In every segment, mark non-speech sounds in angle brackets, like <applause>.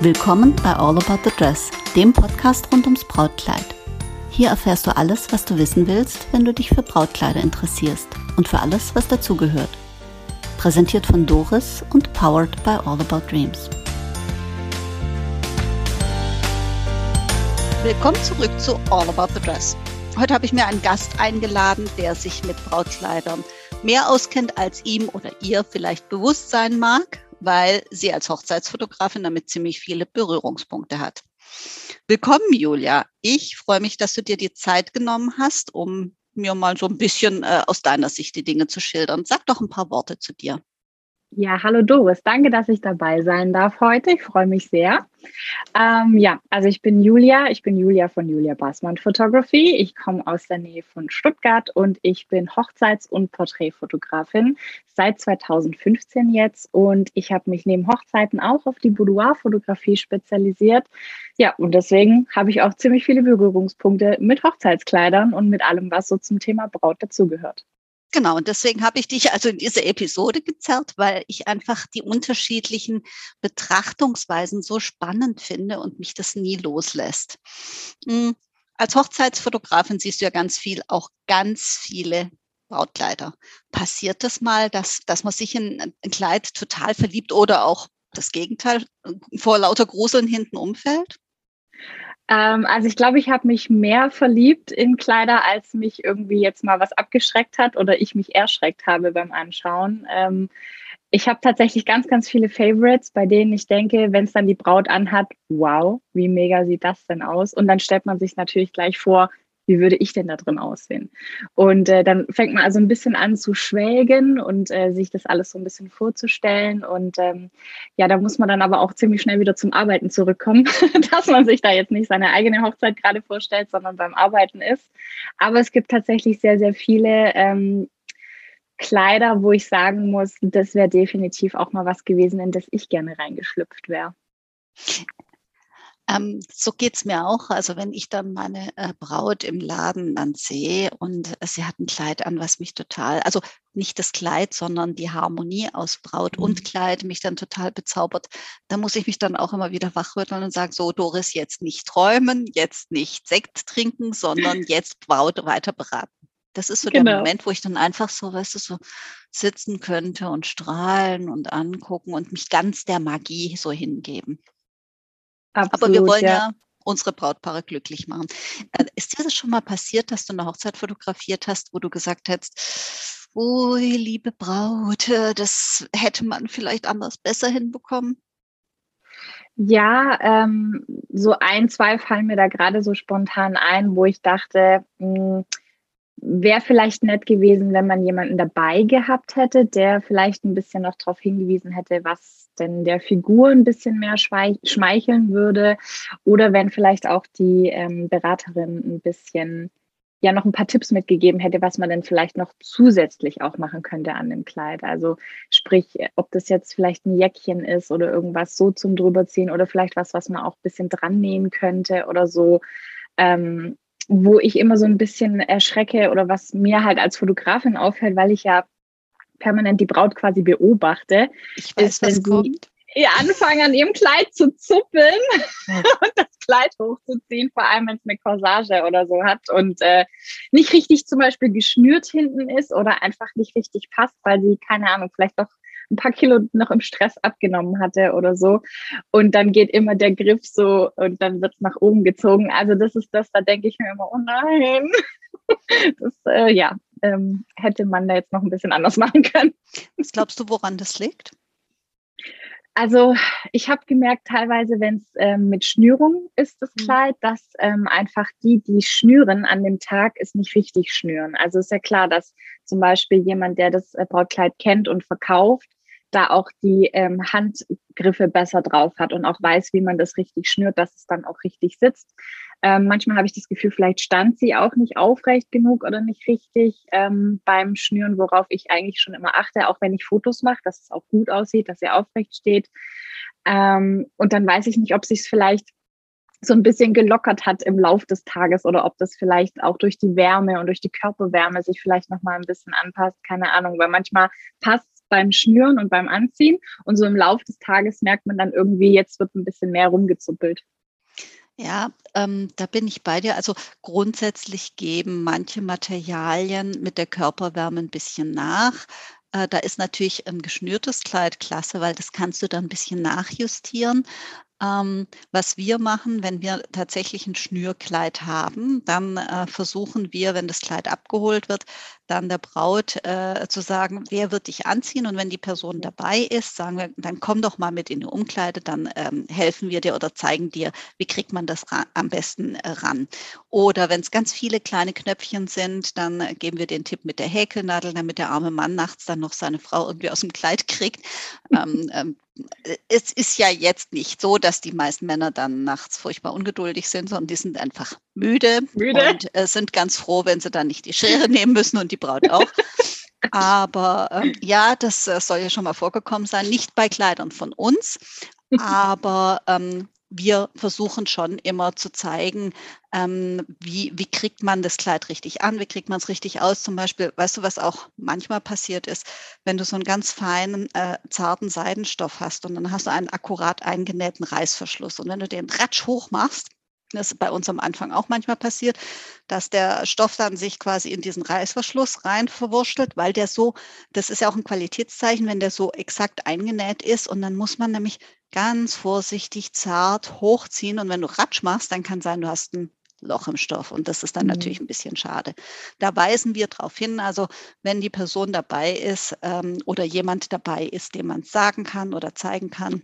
Willkommen bei All About the Dress, dem Podcast rund ums Brautkleid. Hier erfährst du alles, was du wissen willst, wenn du dich für Brautkleider interessierst und für alles, was dazugehört. Präsentiert von Doris und powered by All About Dreams. Willkommen zurück zu All About the Dress. Heute habe ich mir einen Gast eingeladen, der sich mit Brautkleidern mehr auskennt, als ihm oder ihr vielleicht bewusst sein mag weil sie als Hochzeitsfotografin damit ziemlich viele Berührungspunkte hat. Willkommen, Julia. Ich freue mich, dass du dir die Zeit genommen hast, um mir mal so ein bisschen äh, aus deiner Sicht die Dinge zu schildern. Sag doch ein paar Worte zu dir. Ja, hallo Doris, danke, dass ich dabei sein darf heute. Ich freue mich sehr. Ähm, ja, also ich bin Julia, ich bin Julia von Julia Bassmann Photography. Ich komme aus der Nähe von Stuttgart und ich bin Hochzeits- und Porträtfotografin seit 2015 jetzt und ich habe mich neben Hochzeiten auch auf die Boudoir-Fotografie spezialisiert. Ja, und deswegen habe ich auch ziemlich viele Berührungspunkte mit Hochzeitskleidern und mit allem, was so zum Thema Braut dazugehört. Genau, und deswegen habe ich dich also in diese Episode gezerrt, weil ich einfach die unterschiedlichen Betrachtungsweisen so spannend finde und mich das nie loslässt. Hm, als Hochzeitsfotografin siehst du ja ganz viel, auch ganz viele Brautkleider. Passiert das mal, dass, dass man sich in ein Kleid total verliebt oder auch das Gegenteil vor lauter Gruseln hinten umfällt? Ähm, also ich glaube, ich habe mich mehr verliebt in Kleider, als mich irgendwie jetzt mal was abgeschreckt hat oder ich mich erschreckt habe beim Anschauen. Ähm, ich habe tatsächlich ganz, ganz viele Favorites, bei denen ich denke, wenn es dann die Braut anhat, wow, wie mega sieht das denn aus? Und dann stellt man sich natürlich gleich vor, wie würde ich denn da drin aussehen? Und äh, dann fängt man also ein bisschen an zu schwelgen und äh, sich das alles so ein bisschen vorzustellen. Und ähm, ja, da muss man dann aber auch ziemlich schnell wieder zum Arbeiten zurückkommen, <laughs> dass man sich da jetzt nicht seine eigene Hochzeit gerade vorstellt, sondern beim Arbeiten ist. Aber es gibt tatsächlich sehr, sehr viele ähm, Kleider, wo ich sagen muss, das wäre definitiv auch mal was gewesen, in das ich gerne reingeschlüpft wäre. Ähm, so geht's mir auch. Also wenn ich dann meine äh, Braut im Laden dann sehe und äh, sie hat ein Kleid an, was mich total, also nicht das Kleid, sondern die Harmonie aus Braut mhm. und Kleid mich dann total bezaubert, da muss ich mich dann auch immer wieder wachrütteln und sagen, so Doris, jetzt nicht träumen, jetzt nicht Sekt trinken, sondern <laughs> jetzt Braut weiter beraten. Das ist so genau. der Moment, wo ich dann einfach so, weißt du, so sitzen könnte und strahlen und angucken und mich ganz der Magie so hingeben. Absolut, Aber wir wollen ja. ja unsere Brautpaare glücklich machen. Äh, ist dir das schon mal passiert, dass du eine Hochzeit fotografiert hast, wo du gesagt hättest, oh, liebe Braut, äh, das hätte man vielleicht anders besser hinbekommen? Ja, ähm, so ein, zwei fallen mir da gerade so spontan ein, wo ich dachte, hm, wäre vielleicht nett gewesen, wenn man jemanden dabei gehabt hätte, der vielleicht ein bisschen noch darauf hingewiesen hätte, was denn der Figur ein bisschen mehr schmeicheln würde oder wenn vielleicht auch die ähm, Beraterin ein bisschen ja noch ein paar Tipps mitgegeben hätte, was man denn vielleicht noch zusätzlich auch machen könnte an dem Kleid. Also sprich, ob das jetzt vielleicht ein Jäckchen ist oder irgendwas so zum drüberziehen oder vielleicht was, was man auch ein bisschen dran nähen könnte oder so. Ähm, wo ich immer so ein bisschen erschrecke oder was mir halt als Fotografin auffällt, weil ich ja permanent die Braut quasi beobachte. Ich weiß, was kommt. Ihr anfangen an ihrem Kleid zu zuppeln <laughs> und das Kleid hochzuziehen, vor allem wenn es eine Corsage oder so hat und äh, nicht richtig zum Beispiel geschnürt hinten ist oder einfach nicht richtig passt, weil sie, keine Ahnung, vielleicht doch ein paar Kilo noch im Stress abgenommen hatte oder so. Und dann geht immer der Griff so und dann wird es nach oben gezogen. Also das ist das, da denke ich mir immer, oh nein. <laughs> Das, äh, ja, ähm, hätte man da jetzt noch ein bisschen anders <laughs> machen können. Was glaubst du, woran das liegt? Also ich habe gemerkt, teilweise, wenn es ähm, mit Schnürung ist, das mhm. Kleid, dass ähm, einfach die, die schnüren an dem Tag, es nicht richtig schnüren. Also ist ja klar, dass zum Beispiel jemand, der das äh, Brautkleid kennt und verkauft, da auch die ähm, Handgriffe besser drauf hat und auch weiß, wie man das richtig schnürt, dass es dann auch richtig sitzt. Ähm, manchmal habe ich das Gefühl, vielleicht stand sie auch nicht aufrecht genug oder nicht richtig ähm, beim Schnüren, worauf ich eigentlich schon immer achte, auch wenn ich Fotos mache, dass es auch gut aussieht, dass sie aufrecht steht. Ähm, und dann weiß ich nicht, ob sich es vielleicht so ein bisschen gelockert hat im Lauf des Tages oder ob das vielleicht auch durch die Wärme und durch die Körperwärme sich vielleicht noch mal ein bisschen anpasst, keine Ahnung, weil manchmal passt beim Schnüren und beim Anziehen. Und so im Laufe des Tages merkt man dann irgendwie, jetzt wird ein bisschen mehr rumgezuppelt. Ja, ähm, da bin ich bei dir. Also grundsätzlich geben manche Materialien mit der Körperwärme ein bisschen nach. Äh, da ist natürlich ein geschnürtes Kleid klasse, weil das kannst du dann ein bisschen nachjustieren. Ähm, was wir machen, wenn wir tatsächlich ein Schnürkleid haben, dann äh, versuchen wir, wenn das Kleid abgeholt wird, dann der Braut äh, zu sagen, wer wird dich anziehen? Und wenn die Person dabei ist, sagen wir, dann komm doch mal mit in die Umkleide, dann ähm, helfen wir dir oder zeigen dir, wie kriegt man das am besten äh, ran. Oder wenn es ganz viele kleine Knöpfchen sind, dann äh, geben wir den Tipp mit der Häkelnadel, damit der arme Mann nachts dann noch seine Frau irgendwie aus dem Kleid kriegt. ähm, <laughs> ähm, es ist ja jetzt nicht so, dass die meisten Männer dann nachts furchtbar ungeduldig sind, sondern die sind einfach müde, müde. und äh, sind ganz froh, wenn sie dann nicht die Schere <laughs> nehmen müssen und die Braut auch. Aber ähm, ja, das äh, soll ja schon mal vorgekommen sein, nicht bei Kleidern von uns, aber ähm, wir versuchen schon immer zu zeigen, ähm, wie, wie kriegt man das Kleid richtig an, wie kriegt man es richtig aus. Zum Beispiel, weißt du, was auch manchmal passiert ist, wenn du so einen ganz feinen, äh, zarten Seidenstoff hast und dann hast du einen akkurat eingenähten Reißverschluss. Und wenn du den Ratsch hoch machst, das ist bei uns am Anfang auch manchmal passiert, dass der Stoff dann sich quasi in diesen Reißverschluss rein verwurschtelt, weil der so, das ist ja auch ein Qualitätszeichen, wenn der so exakt eingenäht ist. Und dann muss man nämlich ganz vorsichtig, zart hochziehen. Und wenn du Ratsch machst, dann kann sein, du hast ein Loch im Stoff. Und das ist dann mhm. natürlich ein bisschen schade. Da weisen wir darauf hin, also wenn die Person dabei ist ähm, oder jemand dabei ist, dem man sagen kann oder zeigen kann,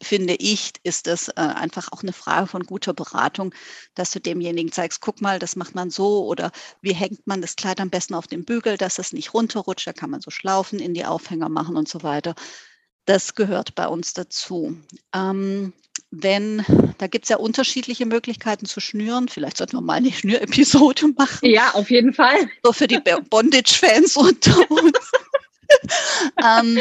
finde ich, ist es äh, einfach auch eine Frage von guter Beratung, dass du demjenigen zeigst, guck mal, das macht man so oder wie hängt man das Kleid am besten auf den Bügel, dass es nicht runterrutscht, da kann man so Schlaufen in die Aufhänger machen und so weiter. Das gehört bei uns dazu. Ähm, wenn, da gibt es ja unterschiedliche Möglichkeiten zu schnüren. Vielleicht sollten wir mal eine Schnürepisode <laughs> machen. Ja, auf jeden Fall. So für die Bondage-Fans unter uns. <laughs> ähm,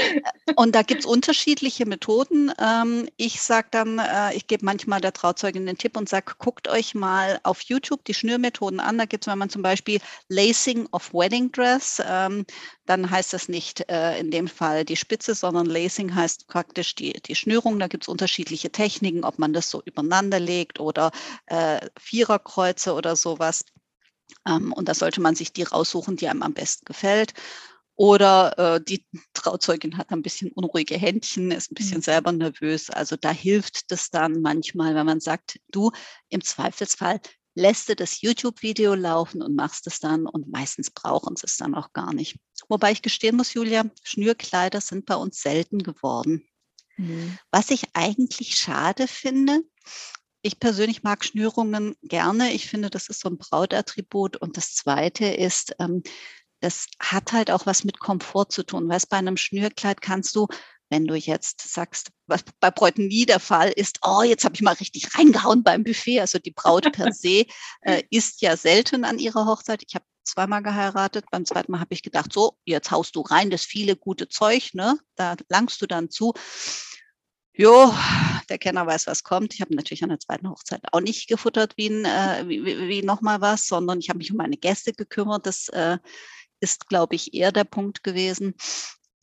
und da gibt es unterschiedliche Methoden. Ähm, ich sage dann, äh, ich gebe manchmal der Trauzeugin den Tipp und sage, guckt euch mal auf YouTube die Schnürmethoden an. Da gibt es, wenn man zum Beispiel Lacing of Wedding Dress, ähm, dann heißt das nicht äh, in dem Fall die Spitze, sondern Lacing heißt praktisch die, die Schnürung. Da gibt es unterschiedliche Techniken, ob man das so übereinander legt oder äh, Viererkreuze oder sowas. Ähm, und da sollte man sich die raussuchen, die einem am besten gefällt. Oder äh, die Trauzeugin hat ein bisschen unruhige Händchen, ist ein bisschen mhm. selber nervös. Also da hilft das dann manchmal, wenn man sagt, du im Zweifelsfall lässt du das YouTube-Video laufen und machst es dann und meistens brauchen sie es dann auch gar nicht. Wobei ich gestehen muss, Julia, Schnürkleider sind bei uns selten geworden. Mhm. Was ich eigentlich schade finde, ich persönlich mag Schnürungen gerne. Ich finde, das ist so ein Brautattribut. Und das Zweite ist, ähm, das hat halt auch was mit Komfort zu tun. Weißt, bei einem Schnürkleid kannst du, wenn du jetzt sagst, was bei Bräuten nie der Fall ist, oh, jetzt habe ich mal richtig reingehauen beim Buffet. Also die Braut per se äh, <laughs> isst ja selten an ihrer Hochzeit. Ich habe zweimal geheiratet. Beim zweiten Mal habe ich gedacht, so, jetzt haust du rein das viele gute Zeug, ne? Da langst du dann zu. Jo, der Kenner weiß, was kommt. Ich habe natürlich an der zweiten Hochzeit auch nicht gefuttert wie, äh, wie, wie, wie nochmal was, sondern ich habe mich um meine Gäste gekümmert. Das äh, ist, glaube ich, eher der Punkt gewesen.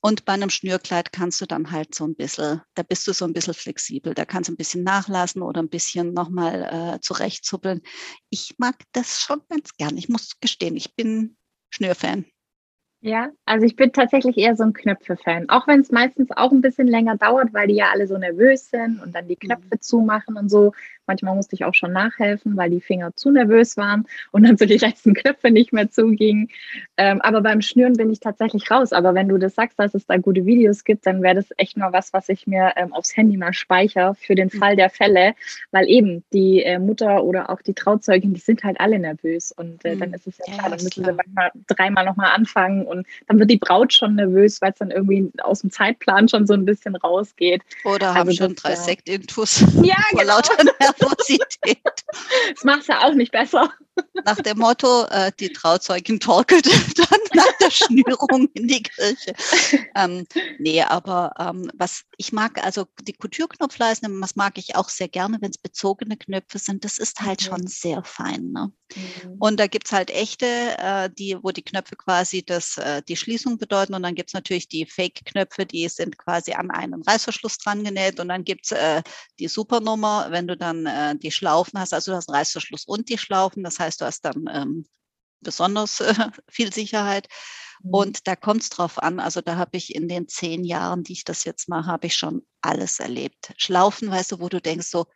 Und bei einem Schnürkleid kannst du dann halt so ein bisschen, da bist du so ein bisschen flexibel. Da kannst du ein bisschen nachlassen oder ein bisschen nochmal äh, zurechtzuppeln. Ich mag das schon ganz gern. Ich muss gestehen, ich bin Schnürfan. Ja, also ich bin tatsächlich eher so ein Knöpfe-Fan. Auch wenn es meistens auch ein bisschen länger dauert, weil die ja alle so nervös sind und dann die Knöpfe mhm. zumachen und so. Manchmal musste ich auch schon nachhelfen, weil die Finger zu nervös waren und dann so die letzten Knöpfe nicht mehr zugingen. Ähm, aber beim Schnüren bin ich tatsächlich raus. Aber wenn du das sagst, dass es da gute Videos gibt, dann wäre das echt mal was, was ich mir ähm, aufs Handy mal speichere für den Fall der Fälle. Weil eben die äh, Mutter oder auch die Trauzeugin, die sind halt alle nervös. Und äh, dann mhm. ist es ja klar, dann müssen sie manchmal dreimal nochmal anfangen und dann wird die Braut schon nervös, weil es dann irgendwie aus dem Zeitplan schon so ein bisschen rausgeht. Oder also haben schon drei Sektintus ja, <laughs> vor genau. lauter Nervosität. Das macht es ja auch nicht besser. nach dem Motto, äh, die Trauzeugin torkelt <laughs> dann nach der Schnürung in die Kirche. Ähm, nee, aber ähm, was ich mag, also die Couture-Knopfleisten, das mag ich auch sehr gerne, wenn es bezogene Knöpfe sind. Das ist halt mhm. schon sehr fein. Ne? Mhm. Und da gibt's halt echte, äh, die, wo die Knöpfe quasi das, äh, die Schließung bedeuten. Und dann gibt's natürlich die Fake-Knöpfe, die sind quasi an einen Reißverschluss dran genäht. Und dann gibt's äh, die Supernummer, wenn du dann äh, die Schlaufen hast, also du hast einen Reißverschluss und die Schlaufen. Das heißt, du hast dann ähm, besonders äh, <laughs> viel Sicherheit. Mhm. Und da kommt es drauf an. Also da habe ich in den zehn Jahren, die ich das jetzt mache, habe ich schon alles erlebt. Schlaufen, weißt du, wo du denkst so,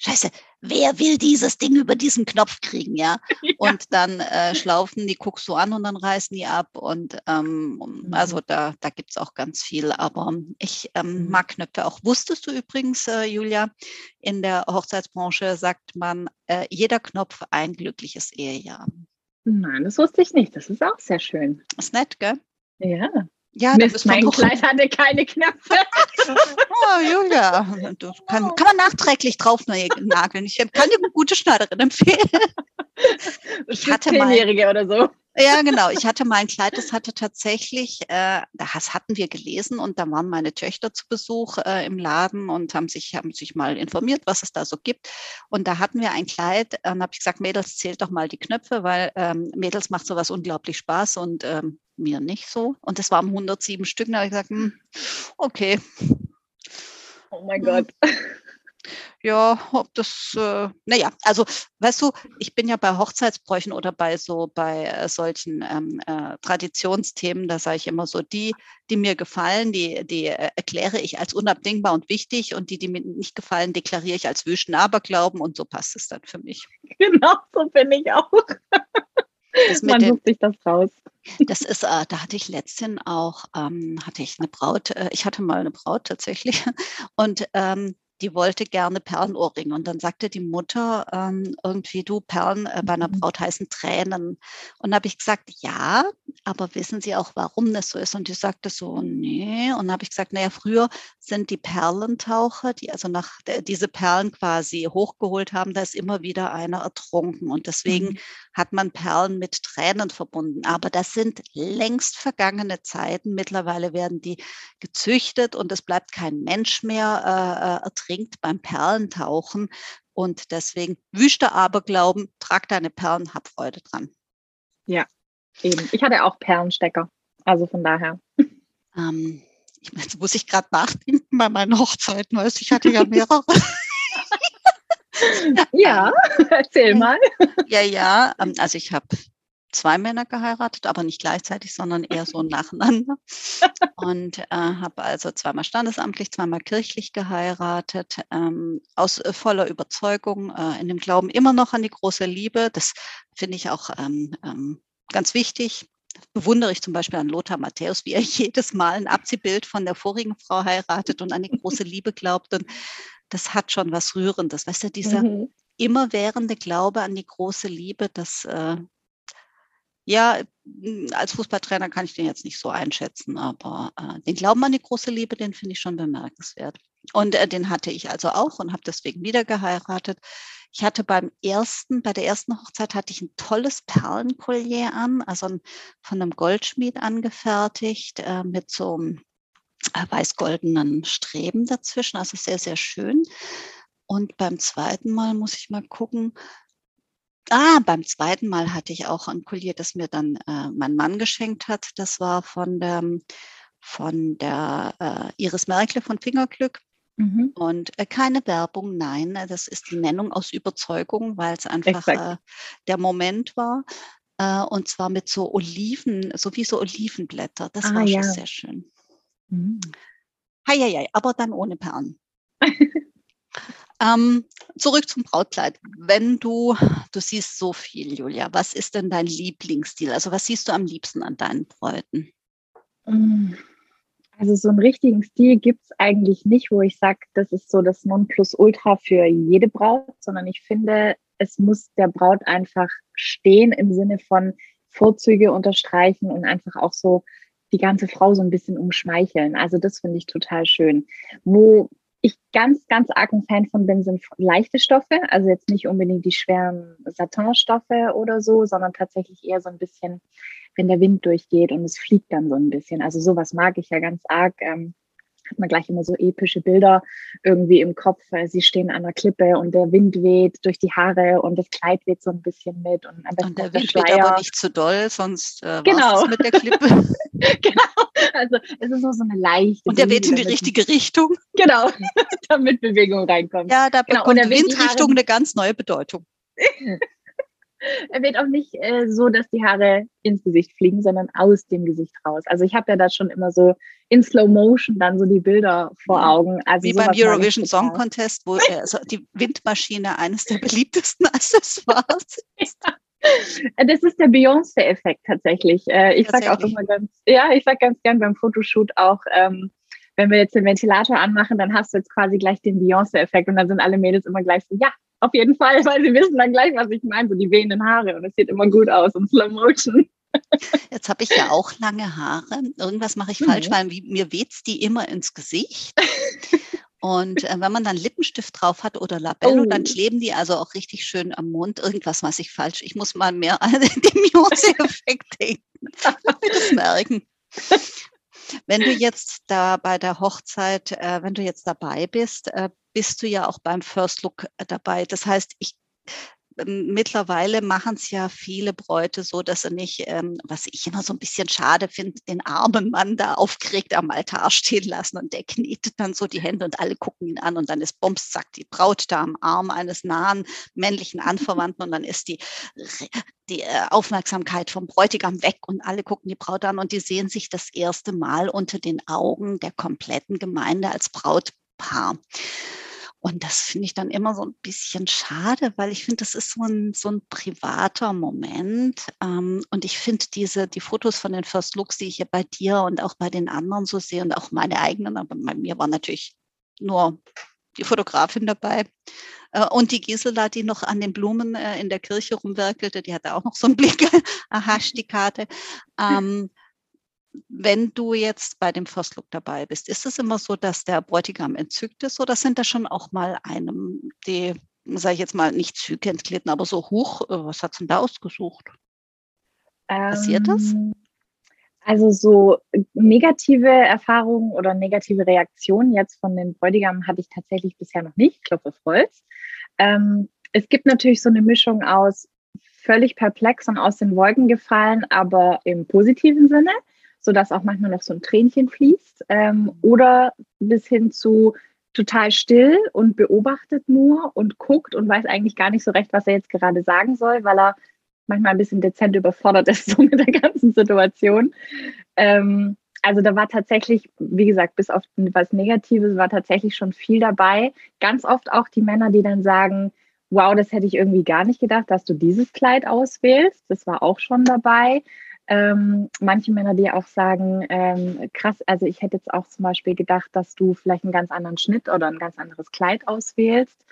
Scheiße, wer will dieses Ding über diesen Knopf kriegen, ja? <laughs> ja. Und dann äh, Schlaufen, die guckst du an und dann reißen die ab. Und ähm, mhm. also da, da gibt es auch ganz viel. Aber ich ähm, mhm. mag Knöpfe auch. Wusstest du übrigens, äh, Julia, in der Hochzeitsbranche sagt man, äh, jeder Knopf ein glückliches Ehejahr. Nein, das wusste ich nicht. Das ist auch sehr schön. Ist nett, gell? Ja. Ja, Mist, mein doch... Kleid hatte keine Knöpfe. oh, Julia, kann, kann man nachträglich drauf nageln. Ich kann dir eine gute Schneiderin empfehlen. <laughs> Ich hatte mal, oder so. Ja, genau. Ich hatte mal ein Kleid, das hatte tatsächlich, äh, das hatten wir gelesen und da waren meine Töchter zu Besuch äh, im Laden und haben sich, haben sich mal informiert, was es da so gibt. Und da hatten wir ein Kleid und habe ich gesagt, Mädels, zählt doch mal die Knöpfe, weil ähm, Mädels macht sowas unglaublich Spaß und ähm, mir nicht so. Und das waren 107 Stück. Da habe ich gesagt, hm, okay. Oh mein hm. Gott ja, ob das, äh, naja, also weißt du, ich bin ja bei Hochzeitsbräuchen oder bei so bei äh, solchen ähm, äh, Traditionsthemen, da sage ich immer so, die, die mir gefallen, die, die äh, erkläre ich als unabdingbar und wichtig und die, die mir nicht gefallen, deklariere ich als wüsten Aberglauben und so passt es dann für mich. <laughs> Genau, so bin ich auch. Man sucht sich das raus. Das ist, äh, da hatte ich letztens auch, ähm, hatte ich eine Braut, äh, ich hatte mal eine Braut tatsächlich <laughs> und ähm, die wollte gerne Perlenohrringe. Und dann sagte die Mutter ähm, irgendwie, du, Perlen äh, bei einer mhm. Braut heißen Tränen. Und habe ich gesagt, ja, aber wissen Sie auch, warum das so ist? Und die sagte so, nee. Und dann habe ich gesagt, naja, früher sind die Perlentaucher, die also nach äh, diese Perlen quasi hochgeholt haben, da ist immer wieder einer ertrunken. Und deswegen mhm. hat man Perlen mit Tränen verbunden. Aber das sind längst vergangene Zeiten. Mittlerweile werden die gezüchtet und es bleibt kein Mensch mehr äh, äh ertrinkt beim Perlentauchen. Und deswegen wüster Aberglauben, trag deine Perlen, hab Freude dran. Ja, eben. Ich hatte auch Perlenstecker. Also von daher. Ähm, jetzt muss ich gerade nachdenken bei meinen Hochzeiten, weil ich hatte ja mehrere. <laughs> ja, <laughs> erzähl mal. Ja, ja. Ähm, also ich habe zwei Männer geheiratet, aber nicht gleichzeitig, sondern eher so <laughs> nacheinander. Und äh, habe also zweimal standesamtlich, zweimal kirchlich geheiratet, ähm, aus äh, voller Überzeugung, äh, in dem Glauben immer noch an die große Liebe. Das finde ich auch ähm, ähm, ganz wichtig. Bewundere ich zum Beispiel an Lothar Matthäus, wie er <laughs> jedes Mal ein Abziehbild von der vorigen Frau heiratet und an die große Liebe glaubt. Und das hat schon was Rührendes. Weißt du, dieser mhm. immerwährende Glaube an die große Liebe, das, äh, ja, hm, als Fußballtrainer kann ich den jetzt nicht so einschätzen, aber äh, den Glauben an die große Liebe, den finde ich schon bemerkenswert. Und äh, den hatte ich also auch und habe deswegen wieder geheiratet. Ich hatte beim ersten, bei der ersten Hochzeit hatte ich ein tolles Perlenkollier an, also ein, von einem Goldschmied angefertigt äh, mit so einem äh, weiß-goldenen Streben dazwischen, also sehr, sehr schön. Und beim zweiten Mal muss ich mal gucken, Ah, beim zweiten Mal hatte ich auch ein Collier, das mir dann äh, mein Mann geschenkt hat. Das war von der, von der äh, Iris Merkle von Fingerglück. Mhm. Und äh, keine Werbung, nein, äh, das ist die Nennung aus Überzeugung, weil es einfach äh, der Moment war. Äh, und zwar mit so Oliven, so wie so Olivenblätter. Das ah, war ja. schon sehr schön. Mhm. Hei, hei, hei, aber dann ohne Perlen. <laughs> Ähm, zurück zum Brautkleid. Wenn du, du siehst so viel, Julia, was ist denn dein Lieblingsstil? Also was siehst du am liebsten an deinen Bräuten? Mm, also so einen richtigen Stil gibt es eigentlich nicht, wo ich sage, das ist so das Nonplusultra für jede Braut, sondern ich finde, es muss der Braut einfach stehen im Sinne von Vorzüge unterstreichen und einfach auch so die ganze Frau so ein bisschen umschmeicheln. Also das finde ich total schön. Wo ich ganz, ganz arg ein Fan von bin, sind leichte Stoffe. Also jetzt nicht unbedingt die schweren Satinstoffe oder so, sondern tatsächlich eher so ein bisschen, wenn der Wind durchgeht und es fliegt dann so ein bisschen. Also sowas mag ich ja ganz arg. Ähm, hat man gleich immer so epische Bilder irgendwie im Kopf. Sie stehen an der Klippe und der Wind weht durch die Haare und das Kleid weht so ein bisschen mit. Und, und der Wind weht aber nicht zu doll, sonst äh, genau. mit der Klippe. <laughs> genau, also es ist nur so eine leichte. Und der weht in die richtige Richtung. Genau, <laughs> damit Bewegung reinkommt. Ja, da genau. bekommt genau. die Windrichtung eine ganz neue Bedeutung. <laughs> er wird auch nicht äh, so, dass die Haare ins Gesicht fliegen, sondern aus dem Gesicht raus. Also ich habe ja da schon immer so in Slow Motion dann so die Bilder vor Augen. Also Wie beim Eurovision Song Contest, wo äh, also die Windmaschine eines der beliebtesten <laughs> Accessoires ist. Das ist der Beyoncé-Effekt tatsächlich. Äh, ich sage auch immer ganz, ja, ich sage ganz gern beim Fotoshoot auch, ähm, wenn wir jetzt den Ventilator anmachen, dann hast du jetzt quasi gleich den Beyoncé-Effekt und dann sind alle Mädels immer gleich so, ja, auf jeden Fall, weil sie wissen dann gleich, was ich meine, so die wehenden Haare und es sieht immer gut aus und Slow Motion. Jetzt habe ich ja auch lange Haare. Irgendwas mache ich mhm. falsch, weil mir weht's die immer ins Gesicht. Und äh, wenn man dann Lippenstift drauf hat oder Labello, oh. dann kleben die also auch richtig schön am Mund. Irgendwas mache ich falsch. Ich muss mal mehr an <laughs> den Muse-Effekt denken. Ich das merken. Wenn du jetzt da bei der Hochzeit, äh, wenn du jetzt dabei bist, äh, bist du ja auch beim First Look äh, dabei. Das heißt, ich mittlerweile machen es ja viele Bräute so, dass sie nicht, ähm, was ich immer so ein bisschen schade finde, den armen Mann da aufgeregt am Altar stehen lassen und der knietet dann so die Hände und alle gucken ihn an und dann ist Bums, sagt die Braut da am Arm eines nahen männlichen Anverwandten und dann ist die, die äh, Aufmerksamkeit vom Bräutigam weg und alle gucken die Braut an und die sehen sich das erste Mal unter den Augen der kompletten Gemeinde als Brautpaar. Und das finde ich dann immer so ein bisschen schade, weil ich finde, das ist so ein, so ein privater Moment. Ähm, und ich finde diese, die Fotos von den First Looks, die ich hier bei dir und auch bei den anderen so sehe und auch meine eigenen, aber bei mir war natürlich nur die Fotografin dabei. Äh, und die Gisela, die noch an den Blumen äh, in der Kirche rumwerkelte, die hatte auch noch so einen <laughs> Blick, aha, die Karte. Ähm, wenn du jetzt bei dem First Look dabei bist, ist es immer so, dass der Bräutigam entzückt ist oder sind da schon auch mal einem, die, sage ich jetzt mal, nicht Züge entglitten, aber so hoch, äh, was hat es denn da ausgesucht? Passiert das? Ähm, also so negative Erfahrungen oder negative Reaktionen jetzt von den Bräutigam hatte ich tatsächlich bisher noch nicht, Klopfe Holz. Ähm, es gibt natürlich so eine Mischung aus völlig perplex und aus den Wolken gefallen, aber im positiven Sinne sodass auch manchmal noch so ein Tränchen fließt. Ähm, oder bis hin zu total still und beobachtet nur und guckt und weiß eigentlich gar nicht so recht, was er jetzt gerade sagen soll, weil er manchmal ein bisschen dezent überfordert ist <laughs> so mit der ganzen Situation. Ähm, also da war tatsächlich, wie gesagt, bis auf was Negatives war tatsächlich schon viel dabei. Ganz oft auch die Männer, die dann sagen, wow, das hätte ich irgendwie gar nicht gedacht, dass du dieses Kleid auswählst. Das war auch schon dabei. Ähm, manche Männer, die auch sagen, ähm, krass, also ich hätte jetzt auch zum Beispiel gedacht, dass du vielleicht einen ganz anderen Schnitt oder ein ganz anderes Kleid auswählst.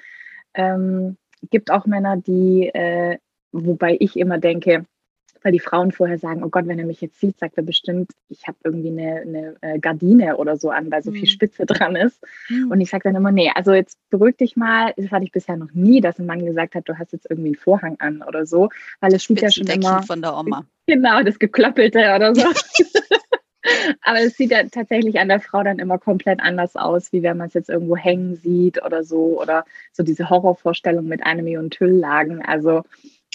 Ähm, gibt auch Männer, die, äh, wobei ich immer denke, weil die Frauen vorher sagen, oh Gott, wenn er mich jetzt sieht, sagt er bestimmt, ich habe irgendwie eine, eine äh, Gardine oder so an, weil so viel mhm. Spitze dran ist. Mhm. Und ich sage dann immer, nee, also jetzt beruhig dich mal. Das hatte ich bisher noch nie, dass ein Mann gesagt hat, du hast jetzt irgendwie einen Vorhang an oder so, weil es sieht ja schon immer von der Oma. Genau, das geklöppelte oder so. <laughs> <laughs> Aber es sieht ja tatsächlich an der Frau dann immer komplett anders aus, wie wenn man es jetzt irgendwo hängen sieht oder so. Oder so diese Horrorvorstellung mit einer Million Tülllagen. Also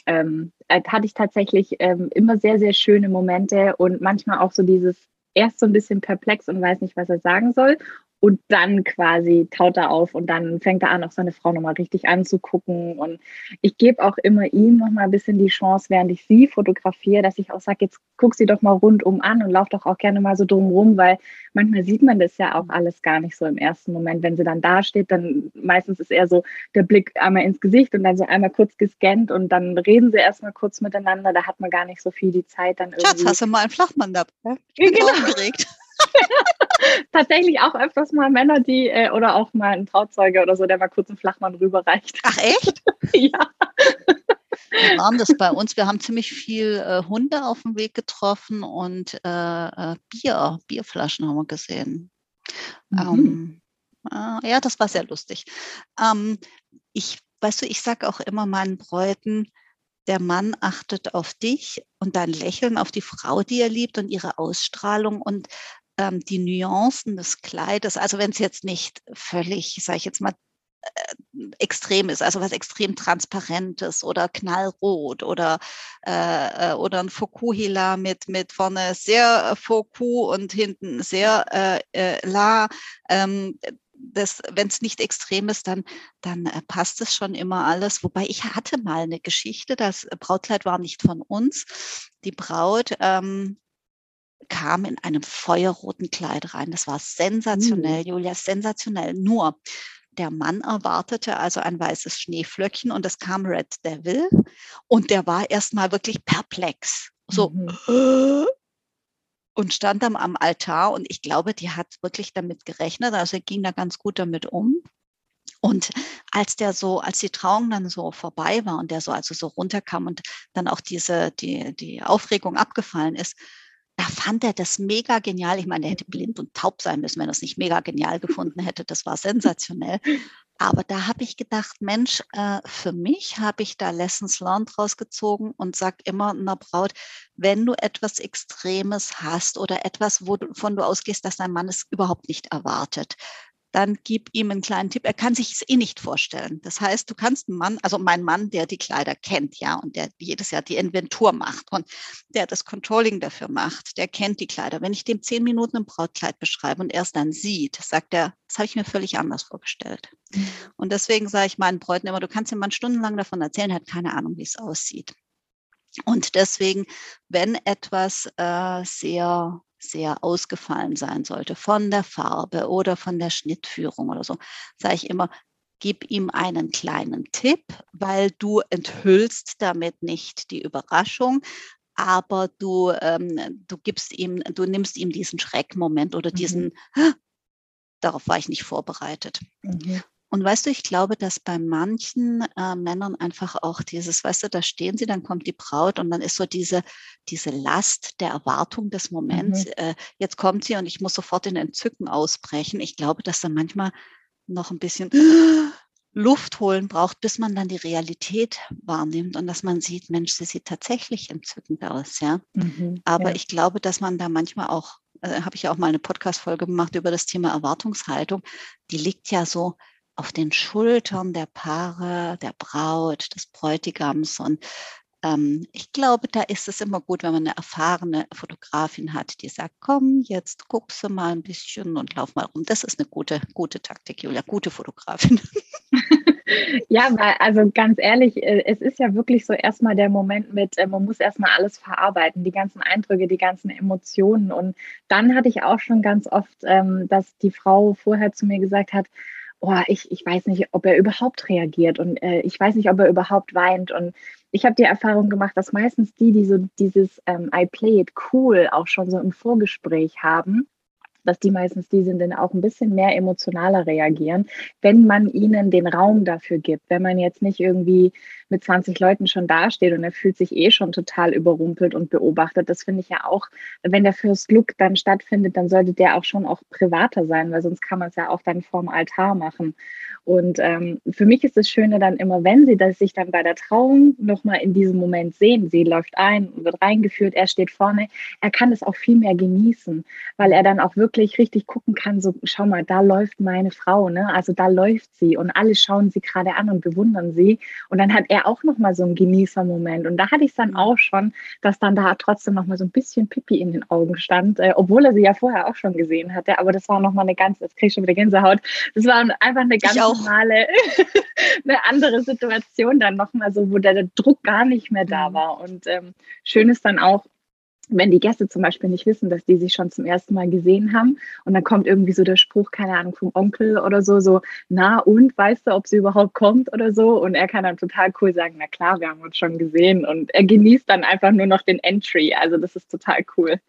ähm, äh, hatte ich tatsächlich ähm, immer sehr, sehr schöne Momente und manchmal auch so dieses erst so ein bisschen perplex und weiß nicht, was er sagen soll und dann quasi taut er auf und dann fängt er an, auch seine Frau nochmal richtig anzugucken. Und ich gebe auch immer ihm nochmal ein bisschen die Chance, während ich sie fotografiere, dass ich auch sage, jetzt guck sie doch mal rundum an und lauf doch auch gerne mal so drumrum, weil manchmal sieht man das ja auch alles gar nicht so im ersten Moment. Wenn sie dann da steht, dann meistens ist eher so der Blick einmal ins Gesicht und dann so einmal kurz gescannt und dann reden sie erstmal kurz miteinander. Da hat man gar nicht so viel die Zeit dann irgendwie. Schatz, hast du mal einen Flachmann dabei? Ich bin genau. aufgeregt. <laughs> Tatsächlich auch öfters mal Männer, die, äh, oder auch mal ein Trauzeuge oder so, der mal kurz einen Flachmann rüberreicht. Ach echt? <laughs> ja. Wie waren das bei uns? Wir haben ziemlich viel äh, Hunde auf dem Weg getroffen und äh, äh Bier, Bierflaschen haben wir gesehen. Mhm. Ähm, Ah, ja, das war sehr lustig. Ähm, ich, weißt du, ich sage auch immer meinen Bräuten, der Mann achtet auf dich und dein Lächeln auf die Frau, die er liebt und ihre Ausstrahlung und ähm, die Nuancen des Kleides. Also wenn es jetzt nicht völlig, sage ich jetzt mal, äh, extrem ist, also was extrem transparentes oder knallrot oder äh, äh oder ein Fokuhila mit mit vorne sehr Foku und hinten sehr äh, äh, la. Ähm, wenn es nicht extrem ist, dann, dann äh, passt es schon immer alles. Wobei ich hatte mal eine Geschichte, das Brautkleid war nicht von uns. Die Braut ähm, kam in einem feuerroten Kleid rein. Das war sensationell, mhm. Julia, sensationell. Nur der Mann erwartete also ein weißes Schneeflöckchen und es kam Red Devil und der war erstmal wirklich perplex. So, mhm. <gasps> und stand dann am Altar und ich glaube, die hat wirklich damit gerechnet, also er ging da ganz gut damit um. Und als der so, als die Trauung dann so vorbei war und der so also so runterkam und dann auch diese die die Aufregung abgefallen ist, da fand er das mega genial. Ich meine, er hätte blind und taub sein müssen, wenn er es nicht mega genial gefunden hätte. Das war sensationell. Aber da habe ich gedacht, Mensch, äh, für mich habe ich da Lessons learned rausgezogen und sage immer einer Braut, wenn du etwas Extremes hast oder etwas, wovon du ausgehst, dass dein Mann es überhaupt nicht erwartet, dann gib ihm einen kleinen Tipp. Er kann sich es eh nicht vorstellen. Das heißt, du kannst einen Mann, also mein Mann, der die Kleider kennt, ja, und der jedes Jahr die Inventur macht und der das Controlling dafür macht, der kennt die Kleider. Wenn ich dem zehn Minuten ein Brautkleid beschreibe und er es dann sieht, sagt er, das habe ich mir völlig anders vorgestellt. Mhm. Und deswegen sage ich meinen Bräuten immer, du kannst ihm mal stundenlang davon erzählen, er hat keine Ahnung, wie es aussieht. Und deswegen, wenn etwas äh, sehr sehr ausgefallen sein sollte von der Farbe oder von der Schnittführung oder so, sage ich immer, gib ihm einen kleinen Tipp, weil du enthüllst damit nicht die Überraschung, aber du, ähm, du gibst ihm, du nimmst ihm diesen Schreckmoment oder diesen, mhm. darauf war ich nicht vorbereitet. Mhm. Und weißt du, ich glaube, dass bei manchen äh, Männern einfach auch dieses, weißt du, da stehen sie, dann kommt die Braut und dann ist so diese, diese Last der Erwartung des Moments, mhm. äh, jetzt kommt sie und ich muss sofort in Entzücken ausbrechen. Ich glaube, dass da manchmal noch ein bisschen <gasps> Luft holen braucht, bis man dann die Realität wahrnimmt und dass man sieht, Mensch, sie sieht tatsächlich entzückend aus, ja. Mhm, Aber ja. ich glaube, dass man da manchmal auch, äh, habe ich ja auch mal eine Podcast-Folge gemacht über das Thema Erwartungshaltung, die liegt ja so auf den Schultern der Paare, der Braut, des Bräutigams. Und ähm, ich glaube, da ist es immer gut, wenn man eine erfahrene Fotografin hat, die sagt, komm, jetzt guckst du mal ein bisschen und lauf mal rum. Das ist eine gute, gute Taktik, Julia, gute Fotografin. <laughs> Ja, weil, also ganz ehrlich, äh, es ist ja wirklich so erstmal der Moment mit, äh, man muss erstmal alles verarbeiten, die ganzen Eindrücke, die ganzen Emotionen. Und dann hatte ich auch schon ganz oft, ähm, dass die Frau vorher zu mir gesagt hat, oh, ich, ich weiß nicht, ob er überhaupt reagiert und äh, ich weiß nicht, ob er überhaupt weint. Und ich habe die Erfahrung gemacht, dass meistens die, die so dieses ähm, I play it cool auch schon so im Vorgespräch haben, dass die meistens die sind, dann auch ein bisschen mehr emotionaler reagieren, wenn man ihnen den Raum dafür gibt. Wenn man jetzt nicht irgendwie mit 20 Leuten schon dasteht und er fühlt sich eh schon total überrumpelt und beobachtet. Das finde ich ja auch, wenn der First Look dann stattfindet, dann sollte der auch schon auch privater sein, weil sonst kann man es ja auch dann vorm Altar machen. Und ähm, für mich ist das Schöne dann immer, wenn sie das sich dann bei der Trauung nochmal in diesem Moment sehen. Sie läuft ein, wird reingeführt, er steht vorne. Er kann es auch viel mehr genießen, weil er dann auch wirklich richtig gucken kann, so schau mal, da läuft meine Frau, ne? Also da läuft sie und alle schauen sie gerade an und bewundern sie. Und dann hat er auch nochmal so einen Genießermoment. Und da hatte ich es dann auch schon, dass dann da trotzdem nochmal so ein bisschen Pipi in den Augen stand, äh, obwohl er sie ja vorher auch schon gesehen hatte. Aber das war nochmal eine ganz, das kriege ich schon wieder Gänsehaut. Das war einfach eine ganz normale, <laughs> eine andere Situation dann nochmal so, wo der, der, Druck gar nicht mehr da mhm. war. Und ähm, schön ist dann auch, wenn die Gäste zum Beispiel nicht wissen, dass die sich schon zum ersten Mal gesehen haben und dann kommt irgendwie so der Spruch, keine Ahnung, vom Onkel oder so, so, na und, weißt du, ob sie überhaupt kommt oder so? Und er kann dann total cool sagen, na klar, wir haben uns schon gesehen. Und er genießt dann einfach nur noch den Entry, also das ist total cool.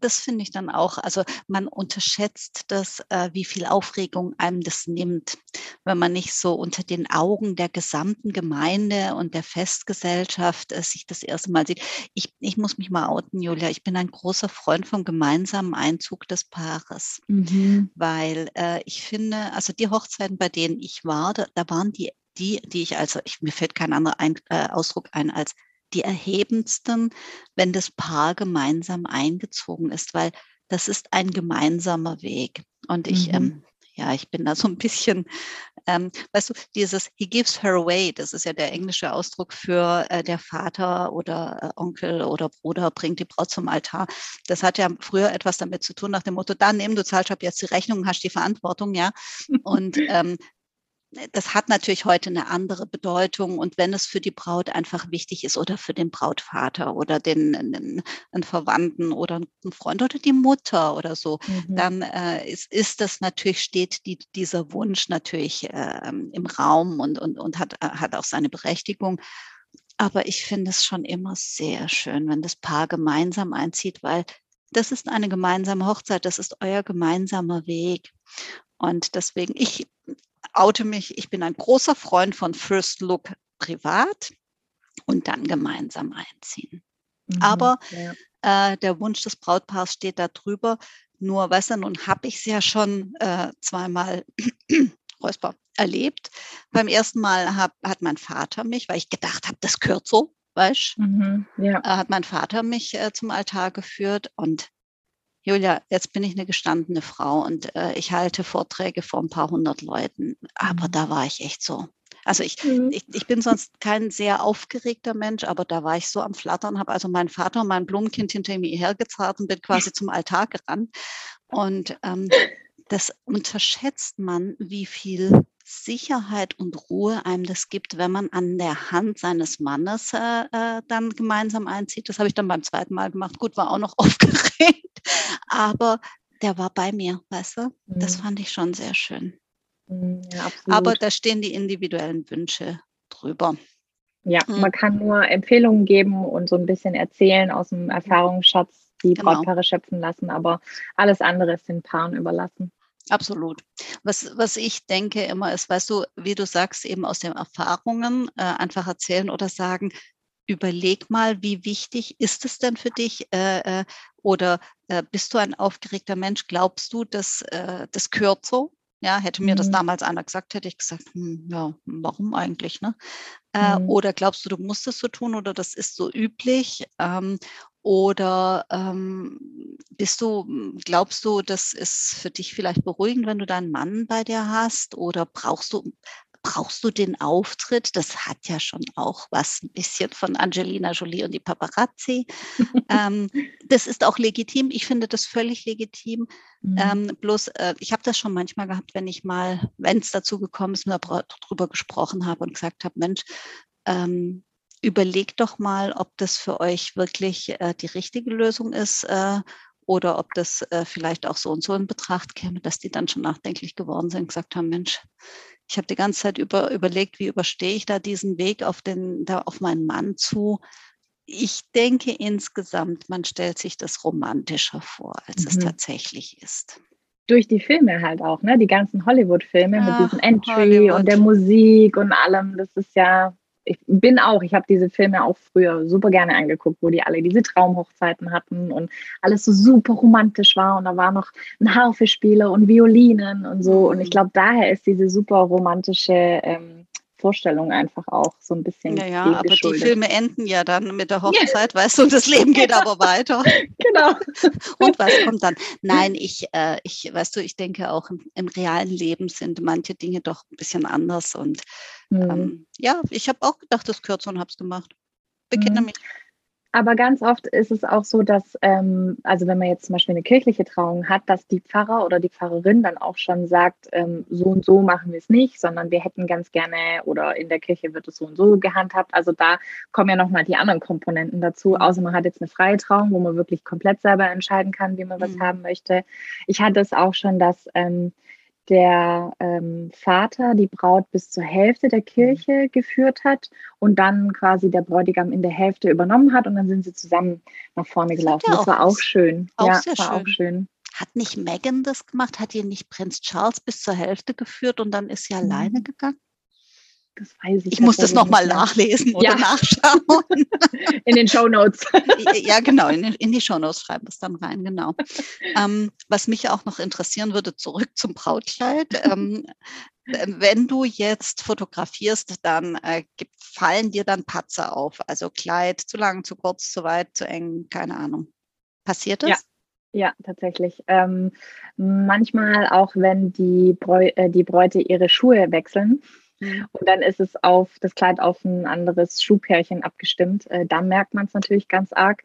Das finde ich dann auch. Also man unterschätzt das, äh, wie viel Aufregung einem das nimmt, wenn man nicht so unter den Augen der gesamten Gemeinde und der Festgesellschaft äh, sich das erste Mal sieht. Ich, ich muss mich mal outen, Julia. Ich bin ein großer Freund vom gemeinsamen Einzug des Paares, mhm. weil äh, ich finde, also die Hochzeiten, bei denen ich war, da, da waren die die, die ich also, ich, mir fällt kein anderer ein, äh, Ausdruck ein als die erhebendsten, wenn das Paar gemeinsam eingezogen ist, weil das ist ein gemeinsamer Weg. Und ich, mhm. ähm, ja, ich bin da so ein bisschen, ähm, weißt du, dieses He gives her away, das ist ja der englische Ausdruck für äh, der Vater oder äh, Onkel oder Bruder bringt die Braut zum Altar. Das hat ja früher etwas damit zu tun, nach dem Motto, da nimm, du zahlst ab jetzt die Rechnung, hast die Verantwortung, ja. Und ähm, das hat natürlich heute eine andere Bedeutung. Und wenn es für die Braut einfach wichtig ist oder für den Brautvater oder den, den einen Verwandten oder einen Freund oder die Mutter oder so, mhm. dann äh, ist, ist das natürlich, steht die, dieser Wunsch natürlich äh, im Raum und, und, und hat, äh, hat auch seine Berechtigung. Aber ich finde es schon immer sehr schön, wenn das Paar gemeinsam einzieht, weil das ist eine gemeinsame Hochzeit, das ist euer gemeinsamer Weg. Und deswegen, ich oute mich, ich bin ein großer Freund von First Look privat und dann gemeinsam einziehen. Mhm, Aber ja. äh, der Wunsch des Brautpaars steht da drüber. Nur, weißt du, nun habe ich es ja schon äh, zweimal <clears throat> Räusper erlebt. Beim ersten Mal hab, hat mein Vater mich, weil ich gedacht habe, das gehört so, weißt mhm, ja. äh, hat mein Vater mich äh, zum Altar geführt und Julia, jetzt bin ich eine gestandene Frau und äh, ich halte Vorträge vor ein paar hundert Leuten, aber mhm. da war ich echt so. Also ich, mhm. ich, ich bin sonst kein sehr aufgeregter Mensch, aber da war ich so am Flattern, habe also meinen Vater und mein Blumenkind hinter mir hergezerrt und bin quasi zum Altar gerannt. Und ähm, das unterschätzt man, wie viel Sicherheit und Ruhe einem das gibt, wenn man an der Hand seines Mannes äh, äh dann gemeinsam einzieht. Das habe ich dann beim zweiten Mal gemacht. Gut, war auch noch <laughs> aufgeregt, aber der war bei mir, weißt du? Das mhm. fand ich schon sehr schön. Mhm, ja, aber da stehen die individuellen Wünsche drüber. Ja, mhm. man kann nur Empfehlungen geben und so ein bisschen erzählen aus dem Erfahrungsschatz, die genau. Brautpaare schöpfen lassen, aber alles andere ist den Paaren überlassen. Absolut. Was, was ich denke immer ist, weißt du, wie du sagst, eben aus den Erfahrungen äh, einfach erzählen oder sagen, überleg mal, wie wichtig ist es denn für dich? Äh, äh, oder äh, bist du ein aufgeregter Mensch? Glaubst du, dass äh, das gehört? Ja, hätte mir mhm. das damals einer gesagt, hätte ich gesagt, hm, ja, warum eigentlich? Ne? Äh, mhm. Oder glaubst du, du musst es so tun oder das ist so üblich? Ähm, oder ähm, bist du, glaubst du, das ist für dich vielleicht beruhigend, wenn du deinen Mann bei dir hast? Oder brauchst du, brauchst du den Auftritt? Das hat ja schon auch was ein bisschen von Angelina Jolie und die Paparazzi. ähm, das ist auch legitim. Ich finde das völlig legitim. Mhm. Ähm, bloß, äh, ich habe das schon manchmal gehabt, wenn ich mal, wenn es dazu gekommen ist, darüber gesprochen habe und gesagt habe, Mensch, ähm, überlegt doch mal, ob das für euch wirklich äh, die richtige Lösung ist äh, oder ob das äh, vielleicht auch so und so in Betracht käme, dass die dann schon nachdenklich geworden sind und gesagt haben, Mensch, ich habe die ganze Zeit über, überlegt, wie überstehe ich da diesen Weg auf, den, da auf meinen Mann zu. Ich denke insgesamt, man stellt sich das romantischer vor, als mhm. es tatsächlich ist durch die Filme halt auch, ne? Die ganzen Hollywood-Filme mit diesem Entry Hollywood. und der Musik und allem. Das ist ja ich bin auch, ich habe diese Filme auch früher super gerne angeguckt, wo die alle diese Traumhochzeiten hatten und alles so super romantisch war und da war noch ein Harfespieler und Violinen und so. Und ich mhm. glaube, daher ist diese super romantische ähm, Vorstellung einfach auch so ein bisschen. Ja, ja, aber die Filme enden ja dann mit der Hochzeit, ja. weißt du, und das Leben geht aber <laughs> weiter. genau. und was kommt dann? Nein, ich, äh, ich, weißt du, ich denke auch im, im, realen Leben sind manche Dinge doch ein bisschen anders und mhm. ähm, ja, ich habe auch gedacht, das so und habe es gemacht. Bekenne mhm. mich. Aber ganz oft ist es auch so, dass, ähm, also wenn man jetzt zum Beispiel eine kirchliche Trauung hat, dass die Pfarrer oder die Pfarrerin dann auch schon sagt, ähm, so und so machen wir es nicht, sondern wir hätten ganz gerne oder in der Kirche wird es so und so gehandhabt. Also da kommen ja nochmal die anderen Komponenten dazu, mhm. außer man hat jetzt eine freie Trauung, wo man wirklich komplett selber entscheiden kann, wie man was mhm. haben möchte. Ich hatte es auch schon, dass ähm, der ähm, Vater die Braut bis zur Hälfte der Kirche geführt hat und dann quasi der Bräutigam in der Hälfte übernommen hat und dann sind sie zusammen nach vorne gelaufen. Das, das war auch schön. Auch ja, war schön. auch schön. Hat nicht Megan das gemacht? Hat ihr nicht Prinz Charles bis zur Hälfte geführt und dann ist sie mhm. alleine gegangen? Das weiß ich. Ich muss das nochmal nachlesen oder ja. nachschauen. <laughs> <laughs> In den Show Notes. ja, genau, in, in die Show Notes schreiben wir es dann rein, genau. Ähm, was mich auch noch interessieren würde, zurück zum Brautkleid. Ähm, wenn du jetzt fotografierst, dann äh, fallen dir dann Patzer auf. Also Kleid zu lang, zu kurz, zu weit, zu eng, keine Ahnung. Passiert das? Ja. Ja, tatsächlich. Ähm, manchmal auch, wenn die, Bräu äh, die Bräute ihre Schuhe wechseln. Und dann ist es auf das Kleid auf ein anderes Schuhpärchen abgestimmt. Äh, da merkt man es natürlich ganz arg.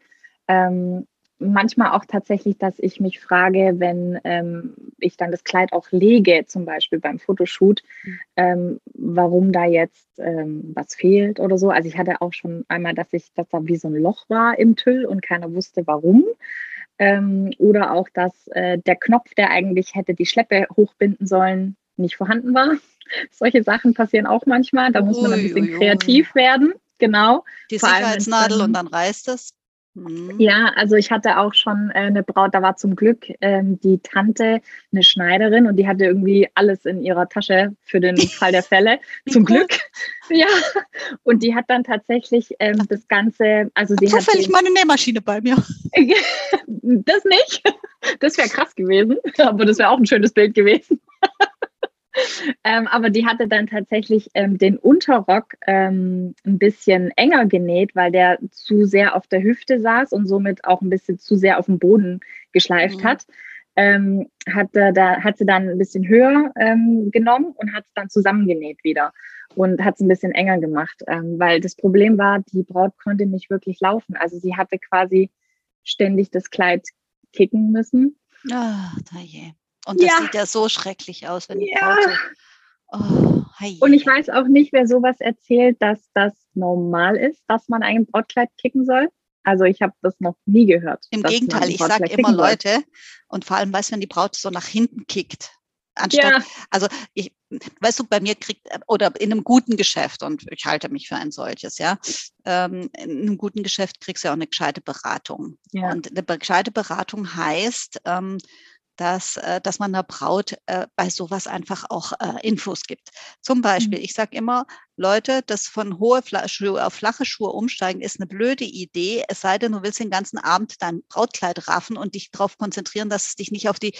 Ähm, manchmal auch tatsächlich, dass ich mich frage, wenn ähm, ich dann das Kleid auch lege, zum Beispiel beim Fotoshoot, mhm. ähm, warum da jetzt ähm, was fehlt oder so. Also ich hatte auch schon einmal, dass ich, dass da wie so ein Loch war im Tüll und keiner wusste warum. Ähm, oder auch, dass äh, der Knopf, der eigentlich hätte die Schleppe hochbinden sollen, nicht vorhanden war. <laughs> Solche Sachen passieren auch manchmal. Da muss man ein bisschen ui, kreativ ui. werden. Genau. Die Sicherheitsnadel und dann reißt es. Mhm. Ja, also ich hatte auch schon äh, eine Braut, da war zum Glück ähm, die Tante eine Schneiderin und die hatte irgendwie alles in ihrer Tasche für den <laughs> Fall der Fälle. zum Glück. <laughs> Ja. Und die hat dann tatsächlich ähm, das Ganze, also sie hat. Zufällig meine Nähmaschine bei mir. das nicht. Das wäre krass gewesen, aber das wäre auch ein schönes Bild gewesen. <laughs> ähm, aber die hatte dann tatsächlich ähm, den Unterrock ähm, ein bisschen enger genäht, weil der zu sehr auf der Hüfte saß und somit auch ein bisschen zu sehr auf dem Boden geschleift mhm. hat. Ähm, hat, da, hat sie dann ein bisschen höher ähm, genommen und hat es dann zusammengenäht wieder und hat es ein bisschen enger gemacht, ähm, weil das Problem war, die Braut konnte nicht wirklich laufen. Also sie hatte quasi ständig das Kleid kicken müssen. Ach, da je. Und das ja. sieht ja so schrecklich aus, wenn die ja. Braut Oh, Und ich weiß auch nicht, wer sowas erzählt, dass das normal ist, dass man ein Brautkleid kicken soll. Also ich habe das noch nie gehört. Im Gegenteil, ich sage immer Leute, soll. und vor allem, weißt du, wenn die Braut so nach hinten kickt, anstatt, ja. also ich, weißt du, bei mir kriegt, oder in einem guten Geschäft, und ich halte mich für ein solches, ja, ähm, in einem guten Geschäft kriegst du ja auch eine gescheite Beratung. Ja. Und eine gescheite Beratung heißt, ähm, dass, äh, dass man der Braut äh, bei sowas einfach auch äh, Infos gibt. Zum Beispiel, mhm. ich sage immer, Leute, das von hohe Schuhe auf flache Schuhe umsteigen ist eine blöde Idee, es sei denn, du willst den ganzen Abend dein Brautkleid raffen und dich darauf konzentrieren, dass es dich nicht auf die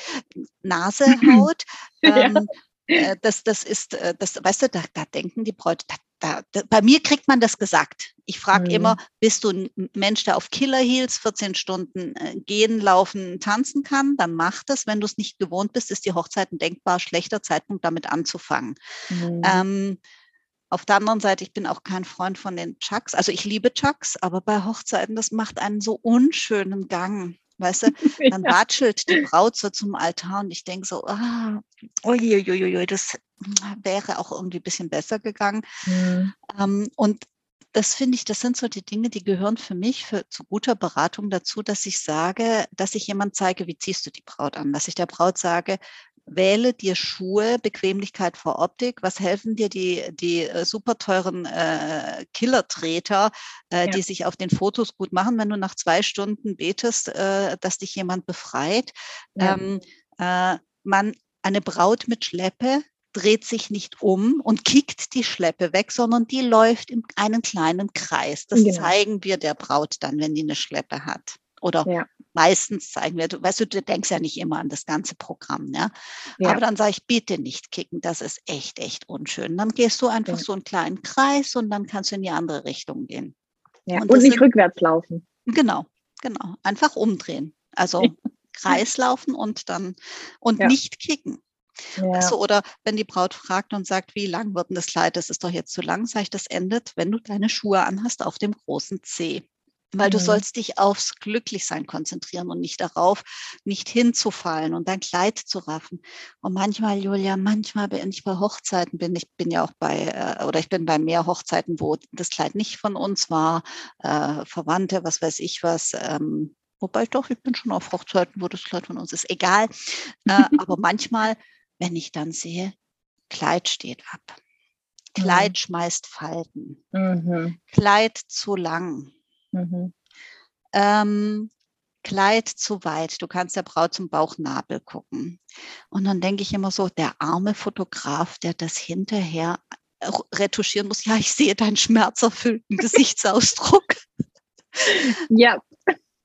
Nase <laughs> haut. ähm, ja. das, das ist, das, weißt du, da, da denken die Bräute, da da, da, bei mir kriegt man das gesagt. Ich frage mhm. immer, bist du ein Mensch, der auf Killer Heels 14 Stunden äh, gehen, laufen, tanzen kann? Dann mach das. Wenn du es nicht gewohnt bist, ist die Hochzeit ein denkbar schlechter Zeitpunkt, damit anzufangen. Mhm. Ähm, auf der anderen Seite, ich bin auch kein Freund von den Chucks. Also ich liebe Chucks, aber bei Hochzeiten, das macht einen so unschönen Gang. Weißt du, <laughs> dann ja. watschelt die Braut so zum Altar und ich denke so, ah, uiuiuiui, das wäre auch irgendwie ein bisschen besser gegangen. Mhm. Ähm, und das finde ich, das sind so die Dinge, die gehören für mich für, zu guter Beratung dazu, dass ich sage, dass ich jemand zeige, wie ziehst du die Braut an, dass ich der Braut sage, wähle dir Schuhe, Bequemlichkeit vor Optik. Was helfen dir die, die äh, super teuren äh, Killer-Treter, äh, ja. die sich auf den Fotos gut machen, wenn du nach zwei Stunden betest, äh, dass dich jemand befreit? Ja. Ähm, äh, man, eine Braut mit Schleppe dreht sich nicht um und kickt die Schleppe weg, sondern die läuft in einen kleinen Kreis. Das genau. zeigen wir der Braut dann, wenn die eine Schleppe hat. Oder ja. meistens zeigen wir, du, weißt du, du denkst ja nicht immer an das ganze Programm, ne? Ja. Aber dann sage ich, bitte nicht kicken, das ist echt, echt unschön. Dann gehst du einfach ja. so einen kleinen Kreis und dann kannst du in die andere Richtung gehen. Ja. Und, und nicht sind, rückwärts laufen. Genau, genau. Einfach umdrehen. Also <laughs> Kreis laufen und dann und nicht kicken. Ja. Also, oder wenn die Braut fragt und sagt, wie lang wird denn das Kleid? Das ist doch jetzt zu lang, sage ich, das endet, wenn du deine Schuhe anhast auf dem großen C. Weil mhm. du sollst dich aufs Glücklichsein konzentrieren und nicht darauf, nicht hinzufallen und dein Kleid zu raffen. Und manchmal, Julia, manchmal, wenn ich bei Hochzeiten bin, ich bin ja auch bei, äh, oder ich bin bei mehr Hochzeiten, wo das Kleid nicht von uns war, äh, Verwandte, was weiß ich was, ähm, Wobei doch, ich bin schon auf Hochzeiten, wo das Kleid von uns ist. Egal. Äh, aber <laughs> manchmal wenn ich dann sehe, Kleid steht ab. Kleid mhm. schmeißt Falten. Mhm. Kleid zu lang. Mhm. Ähm, Kleid zu weit. Du kannst der Braut zum Bauchnabel gucken. Und dann denke ich immer so, der arme Fotograf, der das hinterher retuschieren muss. Ja, ich sehe deinen schmerzerfüllten <laughs> Gesichtsausdruck. ja.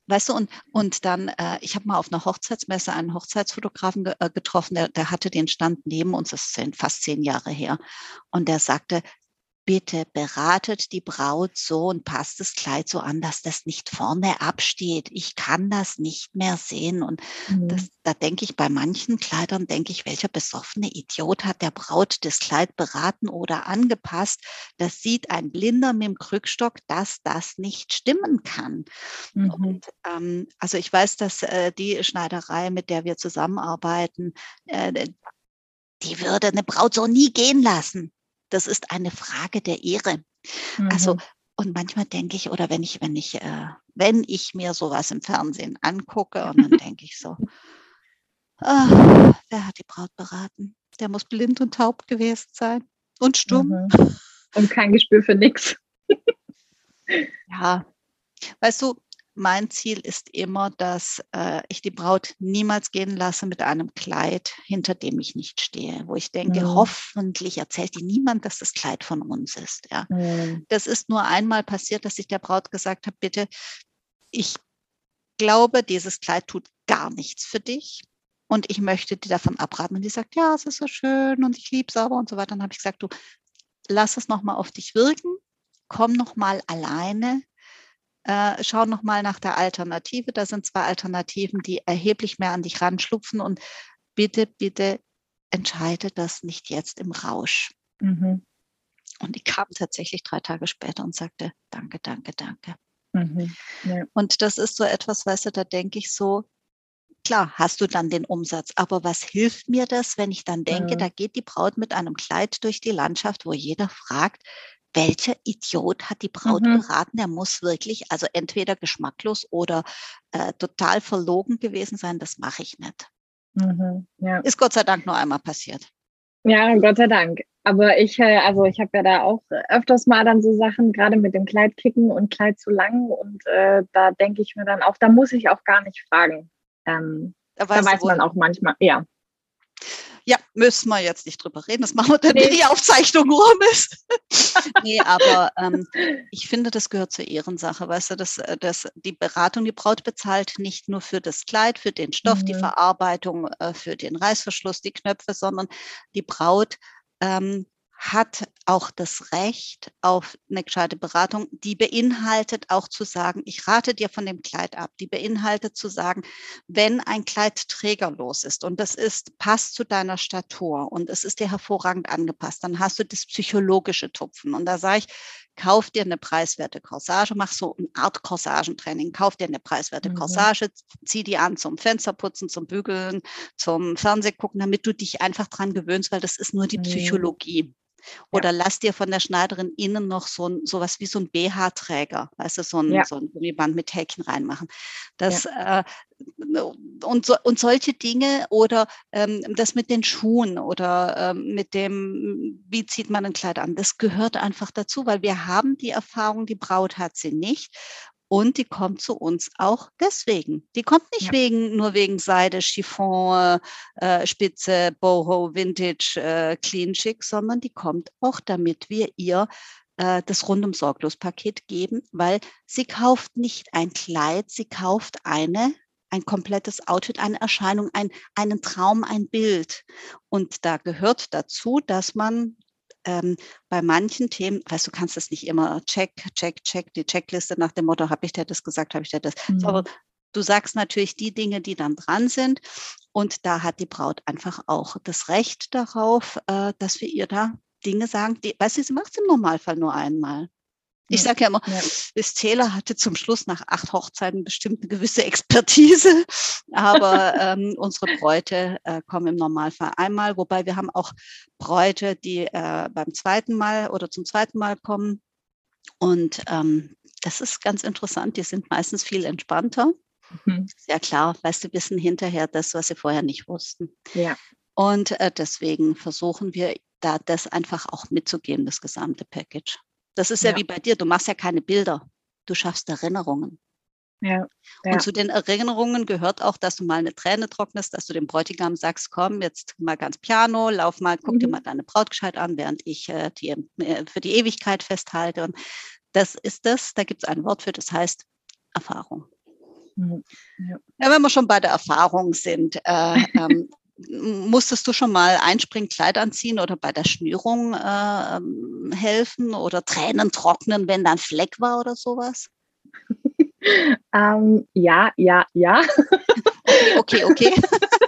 Weißt du, und, und dann, äh, ich habe mal auf einer Hochzeitsmesse einen Hochzeitsfotografen ge äh, getroffen, der, der hatte den Stand neben uns, das ist fast zehn Jahre her. Und der sagte, bitte beratet die Braut so und passt das Kleid so an, dass das nicht vorne absteht. Ich kann das nicht mehr sehen. Und mhm. das, da denke ich, bei manchen Kleidern denke ich, welcher besoffene Idiot hat der Braut das Kleid beraten oder angepasst. Das sieht ein Blinder mit dem Krückstock, dass das nicht stimmen kann. Mhm. Und ähm, also ich weiß, dass äh, die Schneiderei, mit der wir zusammenarbeiten, äh, die würde eine Braut so nie gehen lassen das ist eine Frage der Ehre. Also, mhm. Also, und manchmal denke ich, oder wenn ich, wenn ich, äh, wenn ich mir sowas im Fernsehen angucke und dann <laughs> denke ich so, oh, wer hat die Braut beraten? Der muss blind und taub gewesen sein und stumm. Mhm. <laughs> Und kein Gespür für nichts. Ja, weißt du, mein Ziel ist immer, dass äh, ich die Braut niemals gehen lasse mit einem Kleid, hinter dem ich nicht stehe, wo ich denke, mhm. hoffentlich erzählt die niemand, dass das Kleid von uns ist. Ja. Mhm. Das ist nur einmal passiert, dass ich der Braut gesagt habe, bitte, ich glaube, dieses Kleid tut gar nichts für dich. Und ich möchte dir davon abraten. Und die sagt, ja, es ist so schön und ich liebe es aber und so weiter. Dann habe ich gesagt, du, lass es nochmal auf dich wirken, komm nochmal alleine äh, schau nochmal nach der Alternative. Da sind zwei Alternativen, die erheblich mehr an dich ranschlupfen und bitte, bitte entscheide das nicht jetzt im Rausch. Mhm. Und die kam tatsächlich drei Tage später und sagte, danke, danke, danke. Mhm. Ja. Und das ist so etwas, weißt du, da denke ich so, klar, hast du dann den Umsatz, aber was hilft mir das, wenn ich dann denke, mhm. da geht die Braut mit einem Kleid durch die Landschaft, wo jeder fragt, welcher Idiot hat die Braut mhm. beraten? Der muss wirklich, also entweder geschmacklos oder äh, total verlogen gewesen sein. Das mache ich nicht. Mhm. Ja. Ist Gott sei Dank nur einmal passiert. Ja, Gott sei Dank. Aber ich, äh, also ich habe ja da auch öfters mal dann so Sachen, gerade mit dem Kleid kicken und Kleid zu lang. Und äh, da denke ich mir dann auch, da muss ich auch gar nicht fragen. Ähm, da, da weiß man auch manchmal, ja. Müssen wir jetzt nicht drüber reden. Das machen wir dann, nee. wenn die Aufzeichnung rum ist. <laughs> nee, aber ähm, ich finde, das gehört zur Ehrensache. Weißt du, dass, äh, dass die Beratung, die Braut bezahlt nicht nur für das Kleid, für den Stoff, mhm. die Verarbeitung, äh, für den Reißverschluss, die Knöpfe, sondern die Braut ähm, hat auch das Recht auf eine gescheite Beratung, die beinhaltet auch zu sagen, ich rate dir von dem Kleid ab, die beinhaltet zu sagen, wenn ein Kleid trägerlos ist und das ist, passt zu deiner Statur und es ist dir hervorragend angepasst, dann hast du das psychologische Tupfen. Und da sage ich, kauf dir eine preiswerte Corsage, mach so eine Art Corsagentraining, kauf dir eine preiswerte mhm. Corsage, zieh die an zum Fensterputzen, zum Bügeln, zum Fernsehgucken, damit du dich einfach dran gewöhnst, weil das ist nur die. Psychologie. Oder ja. lass dir von der Schneiderin innen noch so ein, sowas wie so ein BH-Träger, weißt du, so ein, ja. so ein Gummiband mit Häkchen reinmachen. Das, ja. äh, und, so, und solche Dinge oder ähm, das mit den Schuhen oder ähm, mit dem, wie zieht man ein Kleid an, das gehört einfach dazu, weil wir haben die Erfahrung, die Braut hat sie nicht. Und die kommt zu uns auch deswegen. Die kommt nicht ja. wegen, nur wegen Seide, Chiffon, äh, Spitze, Boho, Vintage, äh, Clean Chic, sondern die kommt auch, damit wir ihr äh, das rundum sorglos Paket geben, weil sie kauft nicht ein Kleid, sie kauft eine ein komplettes Outfit, eine Erscheinung, ein, einen Traum, ein Bild. Und da gehört dazu, dass man ähm, bei manchen Themen, weißt du, kannst das nicht immer check, check, check, die Checkliste nach dem Motto, habe ich dir das gesagt, habe ich dir das. Mhm. Aber du sagst natürlich die Dinge, die dann dran sind. Und da hat die Braut einfach auch das Recht darauf, äh, dass wir ihr da Dinge sagen, die, weißt du, sie macht es im Normalfall nur einmal. Ich sage ja immer, ja. das Zähler hatte zum Schluss nach acht Hochzeiten bestimmt eine gewisse Expertise, aber <laughs> ähm, unsere Bräute äh, kommen im Normalfall einmal, wobei wir haben auch Bräute, die äh, beim zweiten Mal oder zum zweiten Mal kommen. Und ähm, das ist ganz interessant, die sind meistens viel entspannter. Mhm. Ja klar, weißt du, wissen hinterher das, was sie vorher nicht wussten. Ja. Und äh, deswegen versuchen wir da das einfach auch mitzugeben, das gesamte Package. Das ist ja, ja wie bei dir, du machst ja keine Bilder, du schaffst Erinnerungen. Ja, ja. Und zu den Erinnerungen gehört auch, dass du mal eine Träne trocknest, dass du dem Bräutigam sagst, komm, jetzt mal ganz piano, lauf mal, guck mhm. dir mal deine Braut gescheit an, während ich äh, die äh, für die Ewigkeit festhalte. Und das ist das, da gibt es ein Wort für, das heißt Erfahrung. Mhm. Ja. wenn wir schon bei der Erfahrung sind, äh, ähm, musstest du schon mal Einspringkleid anziehen oder bei der Schnürung äh, ähm, helfen oder Tränen trocknen, wenn da ein Fleck war oder sowas? <laughs> ähm, ja, ja, ja. okay, okay. okay. <laughs>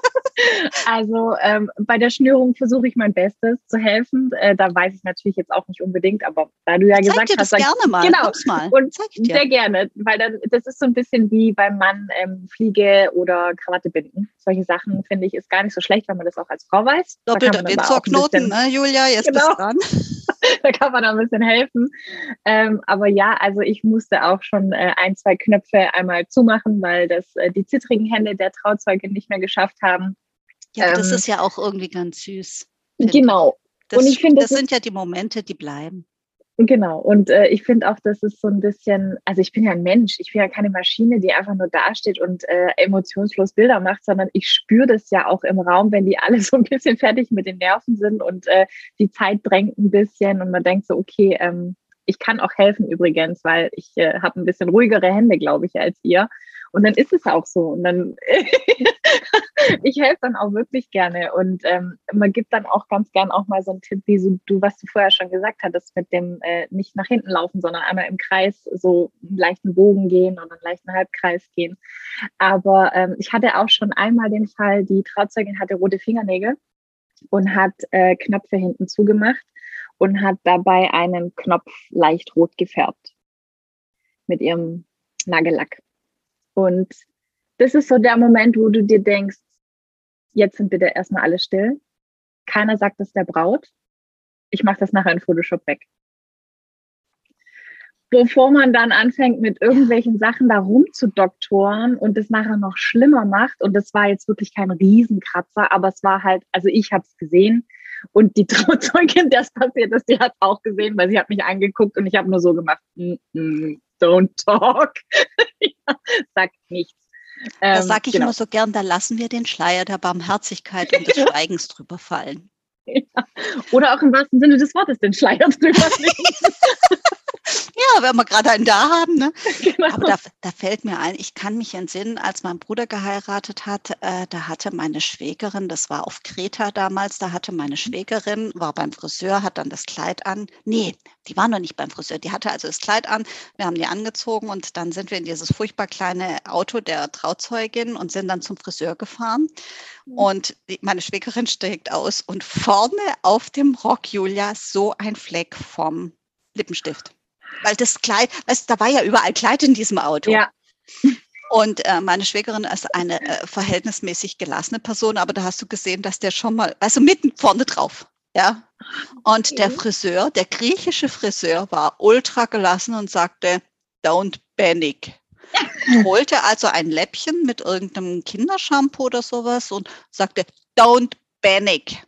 Also ähm, bei der Schnürung versuche ich mein Bestes zu helfen. Äh, da weiß ich natürlich jetzt auch nicht unbedingt, aber da du ja Zeig gesagt dir das hast, gerne mal. Genau, mal. und sehr gerne, weil dann das ist so ein bisschen wie beim Mann ähm, Fliege oder Krawatte binden. Solche Sachen finde ich ist gar nicht so schlecht, wenn man das auch als Frau weiß. Doppelter Windzorknoten, ne, Julia, jetzt genau. bist dran. <laughs> da kann man da ein bisschen helfen. Ähm, aber ja, also ich musste auch schon äh, ein, zwei Knöpfe einmal zumachen, weil das äh, die zittrigen Hände der Trauzeuge nicht mehr geschafft haben. Ja, ähm, das ist ja auch irgendwie ganz süß. Genau. Das, und ich finde, das, das sind ja die Momente, die bleiben. Genau. Und äh, ich finde auch, das ist so ein bisschen, also ich bin ja ein Mensch, ich bin ja keine Maschine, die einfach nur dasteht und äh, emotionslos Bilder macht, sondern ich spüre das ja auch im Raum, wenn die alle <laughs> so ein bisschen fertig mit den Nerven sind und äh, die Zeit drängt ein bisschen und man denkt so, okay, ähm, ich kann auch helfen übrigens, weil ich äh, habe ein bisschen ruhigere Hände, glaube ich, als ihr. Und dann ist es auch so. Und dann, <laughs> ich helfe dann auch wirklich gerne. Und ähm, man gibt dann auch ganz gern auch mal so einen Tipp, wie so, du, was du vorher schon gesagt hattest, mit dem äh, nicht nach hinten laufen, sondern einmal im Kreis so einen leichten Bogen gehen oder einen leichten Halbkreis gehen. Aber ähm, ich hatte auch schon einmal den Fall, die Trauzeugin hatte rote Fingernägel und hat äh, Knöpfe hinten zugemacht und hat dabei einen Knopf leicht rot gefärbt mit ihrem Nagellack. Und das ist so der Moment, wo du dir denkst, jetzt sind bitte erstmal alle still. Keiner sagt es der Braut. Ich mache das nachher in Photoshop weg. Bevor man dann anfängt, mit irgendwelchen Sachen da rumzudoktoren und es nachher noch schlimmer macht. Und das war jetzt wirklich kein Riesenkratzer, aber es war halt, also ich habe es gesehen. Und die <laughs> Trauzeugin, der es passiert ist, die hat auch gesehen, weil sie hat mich angeguckt und ich habe nur so gemacht, mm -mm, don't talk. <laughs> Sagt nichts. Da ähm, sage ich genau. immer so gern, da lassen wir den Schleier der Barmherzigkeit und des <laughs> Schweigens drüber fallen. Ja. Oder auch im wahrsten Sinne des Wortes den Schleier drüber <laughs> legen. Ja, wenn wir gerade einen da haben. Ne? <laughs> Genau. Aber da, da, fällt mir ein, ich kann mich entsinnen, als mein Bruder geheiratet hat, äh, da hatte meine Schwägerin, das war auf Kreta damals, da hatte meine Schwägerin, war beim Friseur, hat dann das Kleid an. Nee, die war noch nicht beim Friseur, die hatte also das Kleid an, wir haben die angezogen und dann sind wir in dieses furchtbar kleine Auto der Trauzeugin und sind dann zum Friseur gefahren. Mhm. Und die, meine Schwägerin steigt aus und vorne auf dem Rock, Julia, so ein Fleck vom Lippenstift. Weil das Kleid, weißt, da war ja überall Kleid in diesem Auto. Ja. Und äh, meine Schwägerin ist eine äh, verhältnismäßig gelassene Person, aber da hast du gesehen, dass der schon mal, also mitten vorne drauf, ja. Und okay. der Friseur, der griechische Friseur, war ultra gelassen und sagte, don't panic. <laughs> Holte also ein Läppchen mit irgendeinem Kindershampoo oder sowas und sagte, don't panic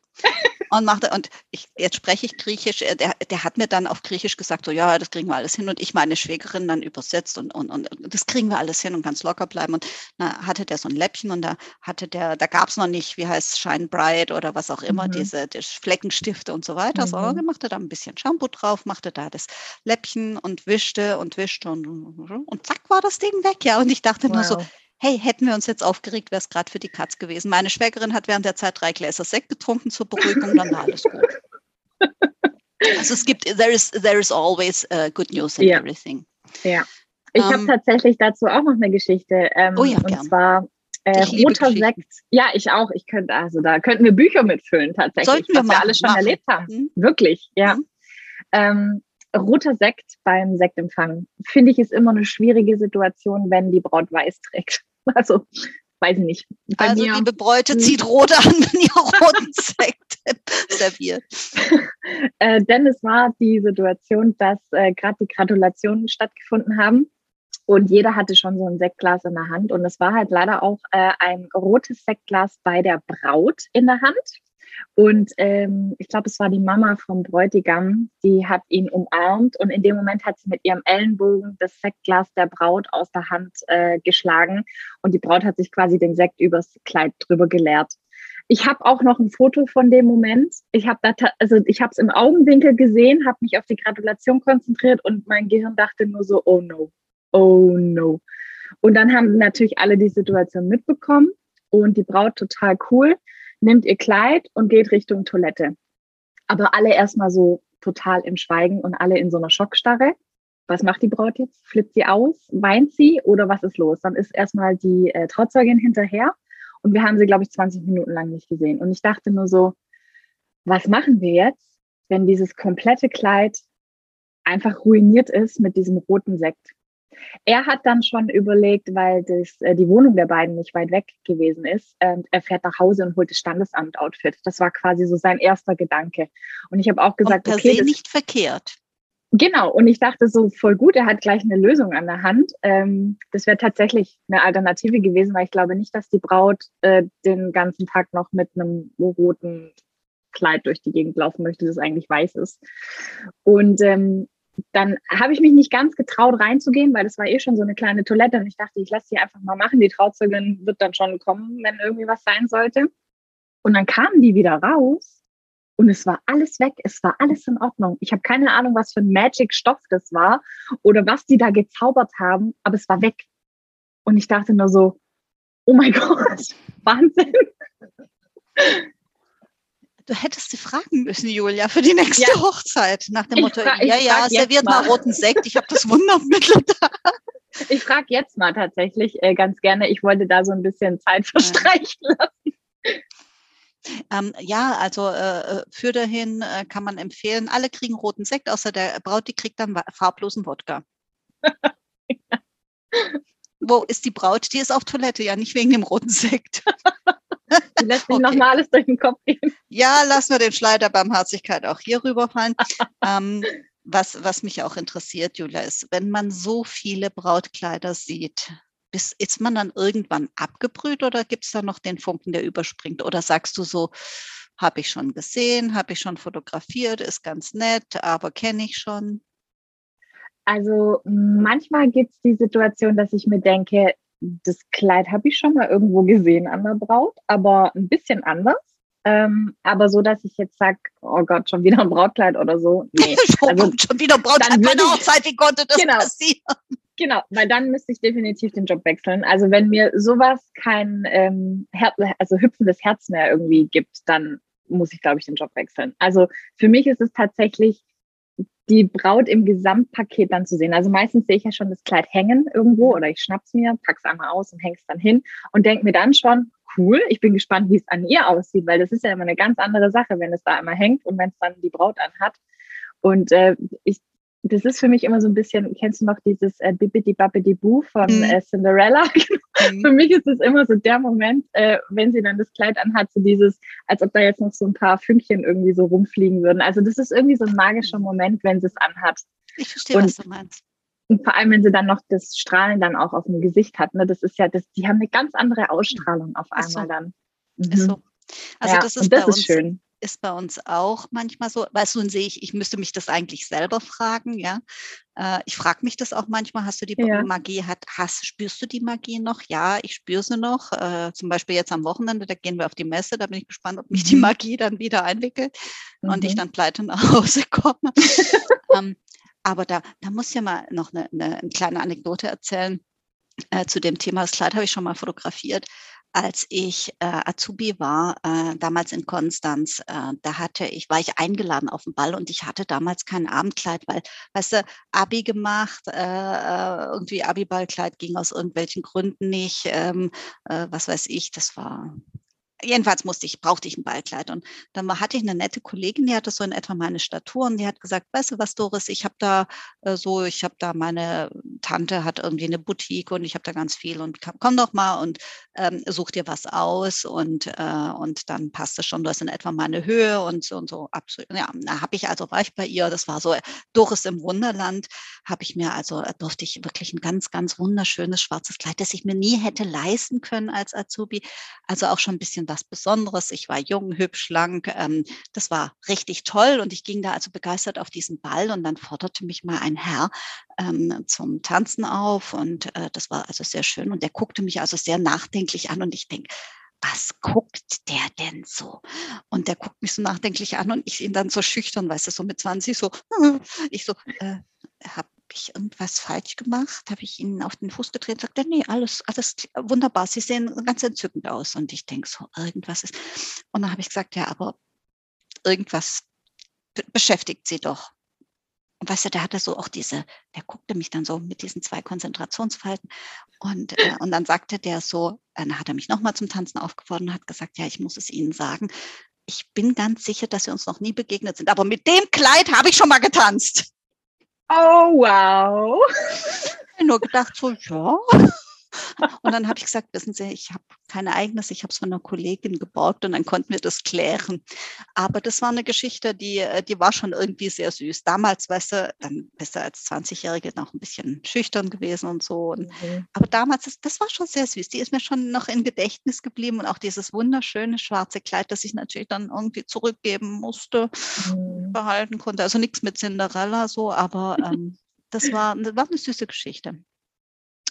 und machte, und ich, jetzt spreche ich Griechisch, äh, der, der hat mir dann auf Griechisch gesagt, so ja, das kriegen wir alles hin und ich meine Schwägerin dann übersetzt und, und, und das kriegen wir alles hin und ganz locker bleiben und da hatte der so ein Läppchen und da hatte der, da gab es noch nicht, wie heißt Shine Bright oder was auch immer, mhm. diese die Fleckenstifte und so weiter, mhm. sondern er machte da ein bisschen Shampoo drauf, machte da das Läppchen und wischte und wischte und, und zack war das Ding weg, ja, und ich dachte wow. nur so, hey, hätten wir uns jetzt aufgeregt, wäre es gerade für die Katz gewesen. Meine Schwägerin hat während der Zeit drei Gläser Sekt getrunken zur Beruhigung, dann war alles gut. <laughs> Also es gibt, there is, there is always uh, good news in ja. everything. Ja. Ich um, habe ähm, tatsächlich dazu auch noch eine Geschichte. Ähm, oh ja, und gern. zwar äh, roter Sekt. Ja, ich auch. Ich könnte, also da könnten wir Bücher mitfüllen tatsächlich, Sollten wir was wir alles schon machen. erlebt haben. Hm? Wirklich, ja. Hm? Ähm, roter Sekt beim Sektempfang, finde ich, ist immer eine schwierige Situation, wenn die Braut weiß trägt. <laughs> Also, weiß ich nicht. Bei also, mir, liebe Bräute, hm. zieht rot an, <laughs> wenn ihr roten Sekt <laughs> serviert. äh, denn es war die Situation, dass äh, gerade die Gratulationen stattgefunden haben. Und jeder hatte schon so ein Sektglas in der Hand. Und es war halt leider auch äh, ein rotes Sektglas bei der Braut in der Hand. Und ähm, ich glaube, es war die Mama vom Bräutigam, die hat ihn umarmt und in dem Moment hat sie mit ihrem Ellenbogen das Sektglas der Braut aus der Hand äh, geschlagen und die Braut hat sich quasi den Sekt übers Kleid drüber geleert. Ich habe auch noch ein Foto von dem Moment. Ich habe da, also ich habe es im Augenwinkel gesehen, habe mich auf die Gratulation konzentriert und mein Gehirn dachte nur so, oh no, oh no. Und dann haben natürlich alle die Situation mitbekommen und die Braut total cool, nimmt ihr Kleid und geht Richtung Toilette. Aber alle erstmal so total im Schweigen und alle in so einer Schockstarre. Was macht die Braut jetzt? Flippt sie aus? Weint sie oder was ist los? Dann ist erstmal die äh, Trauzeugin hinterher und wir haben sie, glaube ich, 20 Minuten lang nicht gesehen. Und ich dachte nur so, was machen wir jetzt, wenn dieses komplette Kleid einfach ruiniert ist mit diesem roten Sekt? Er hat dann schon überlegt, weil das, äh, die Wohnung der beiden nicht weit weg gewesen ist, äh, er fährt nach Hause und holt das Standesamt-Outfit. Das war quasi so sein erster Gedanke. Und ich habe auch gesagt, und per okay, se nicht verkehrt. Genau, und ich dachte so voll gut, er hat gleich eine Lösung an der Hand. Ähm, das wäre tatsächlich eine Alternative gewesen, weil ich glaube nicht, dass die Braut äh, den ganzen Tag noch mit einem roten Kleid durch die Gegend laufen möchte, das eigentlich weiß ist. Und ähm, dann habe ich mich nicht ganz getraut reinzugehen, weil das war eh schon so eine kleine Toilette und ich dachte, ich lasse die einfach mal machen. Die Trauzeugin wird dann schon kommen, wenn irgendwie was sein sollte. Und dann kamen die wieder raus und es war alles weg, es war alles in Ordnung. Ich habe keine Ahnung, was für ein Magic-Stoff das war oder was die da gezaubert haben, aber es war weg. Und ich dachte nur so, oh mein <laughs> Gott, Wahnsinn. Du hättest sie fragen müssen, Julia, für die nächste ja. Hochzeit. Nach dem Motto, ja, ja, serviert mal. roten Sekt, ich habe das Wundermittel da. <laughs> Ich frage jetzt mal tatsächlich äh, ganz gerne. Ich wollte da so ein bisschen Zeit verstreichen <laughs> lassen. Ähm, ja, also äh, äh, für dahin äh, kann man empfehlen, alle kriegen roten Sekt, außer der Braut, die kriegt dann farblosen Wodka. <laughs> Wo ist die Braut? Die ist auf Toilette, ja, nicht wegen dem roten Sekt. Die lässt sich <laughs> okay. nochmal alles durch den Kopf gehen. Ja, lassen wir den Schleier Barmherzigkeit auch hier rüberfallen. <laughs> ähm, was, was mich auch interessiert, Julia, ist, wenn man so viele Brautkleider sieht, bis, ist man dann irgendwann abgebrüht oder gibt es da noch den Funken, der überspringt? Oder sagst du so, habe ich schon gesehen, habe ich schon fotografiert, ist ganz nett, aber kenne ich schon? Also manchmal gibt es die Situation, dass ich mir denke, das Kleid habe ich schon mal irgendwo gesehen an der Braut, aber ein bisschen anders. Ähm, aber so, dass ich jetzt sage, oh Gott, schon wieder ein Brautkleid oder so. Nee. <laughs> also, schon wieder ein Brautkleid bei der Hochzeit, wie konnte das genau, passieren? Genau, weil dann müsste ich definitiv den Job wechseln. Also wenn mir sowas kein ähm, Her also hüpfendes Herz mehr irgendwie gibt, dann muss ich, glaube ich, den Job wechseln. Also für mich ist es tatsächlich die Braut im Gesamtpaket dann zu sehen. Also meistens sehe ich ja schon das Kleid hängen irgendwo oder ich schnapp's mir, pack's einmal aus und häng's dann hin und denke mir dann schon, cool, ich bin gespannt, wie es an ihr aussieht, weil das ist ja immer eine ganz andere Sache, wenn es da einmal hängt und wenn es dann die Braut anhat. Und äh, ich das ist für mich immer so ein bisschen, kennst du noch dieses äh, Bibbidi Babbidi Boo von mhm. äh, Cinderella? <laughs> mhm. für mich ist es immer so der Moment, äh, wenn sie dann das Kleid anhat, so dieses, als ob da jetzt noch so ein paar Fünkchen irgendwie so rumfliegen würden. Also das ist irgendwie so ein magischer Moment, wenn sie es anhat. Ich verstehe, und, was du meinst. Und vor allem, wenn sie dann noch das Strahlen dann auch auf dem Gesicht hat, ne, das ist ja, das, die haben eine ganz andere Ausstrahlung auf einmal so. dann. Mhm. Ist so. Also ja, das ist, das ist schön ist bei uns auch manchmal so. Du, nun sehe ich, ich müsste mich das eigentlich selber fragen, ja. Äh, ich frage mich das auch manchmal, hast du die ja. Magie, hat, hast, spürst du die Magie noch? Ja, ich spüre sie noch. Äh, zum Beispiel jetzt am Wochenende, da gehen wir auf die Messe, da bin ich gespannt, ob mich die mhm. Magie dann wieder einwickelt mhm. und ich mhm. dann pleite nach Hause komme. ähm, aber da, da muss ja mal noch eine, eine, eine kleine Anekdote erzählen. Äh, zu dem Thema, das Kleid habe ich schon mal fotografiert als ich äh, Azubi war, äh, damals in Konstanz, äh, da hatte ich, war ich eingeladen auf den Ball und ich hatte damals kein Abendkleid, weil, weißt du, Abi gemacht, äh, äh irgendwie Abi-Ballkleid ging aus irgendwelchen Gründen nicht, ähm, äh, was weiß ich, das war jedenfalls musste ich, brauchte ich ein Ballkleid. Und dann hatte ich eine nette Kollegin, die hatte so in etwa meine Statur und die hat gesagt, weißt du was, Doris, ich habe da äh, so, ich habe da meine Tante hat irgendwie eine Boutique und ich habe da ganz viel und komm doch mal und ähm, such dir was aus und, äh, und dann passt es schon, du hast in etwa meine Höhe und so und so. Absolut. Ja, da habe ich also, war ich bei ihr, das war so Doris im Wunderland, habe ich mir also, äh, durfte ich wirklich ein ganz, ganz wunderschönes schwarzes Kleid, das ich mir nie hätte leisten können als Azubi, also auch schon ein bisschen was Besonderes. Ich war jung, hübsch, schlank. Ähm, das war richtig toll und ich ging da also begeistert auf diesen Ball und dann forderte mich mal ein Herr ähm, zum Tanzen auf und äh, das war also sehr schön und der guckte mich also sehr nachdenklich an und ich denke, was guckt der denn so? Und der guckt mich so nachdenklich an und ich ihn dann so schüchtern, weißt du, so mit 20, so, <laughs> ich so, äh, habe ich irgendwas falsch gemacht? Habe ich Ihnen auf den Fuß getreten? Sagt er, nee, alles, alles wunderbar, Sie sehen ganz entzückend aus. Und ich denke so, irgendwas ist. Und dann habe ich gesagt, ja, aber irgendwas beschäftigt Sie doch. Und weißt du, der hatte so auch diese, der guckte mich dann so mit diesen zwei Konzentrationsfalten. Und, äh, und dann sagte der so, dann hat er mich nochmal zum Tanzen aufgefordert und hat gesagt, ja, ich muss es Ihnen sagen, ich bin ganz sicher, dass wir uns noch nie begegnet sind. Aber mit dem Kleid habe ich schon mal getanzt. Oh, wow. Nur gedacht, so, ja. Und dann habe ich gesagt, wissen Sie, ich habe kein eigenes, ich habe es von einer Kollegin geborgt und dann konnten wir das klären. Aber das war eine Geschichte, die, äh, die war schon irgendwie sehr süß. Damals, weißt du, dann bist du als 20-Jährige noch ein bisschen schüchtern gewesen und so. Und, mhm. Aber damals, das, das war schon sehr süß. Die ist mir schon noch im Gedächtnis geblieben und auch dieses wunderschöne schwarze Kleid, das ich natürlich dann irgendwie zurückgeben musste, mhm. behalten konnte. Also nichts mit Cinderella so, aber ähm, das war, das war eine süße Geschichte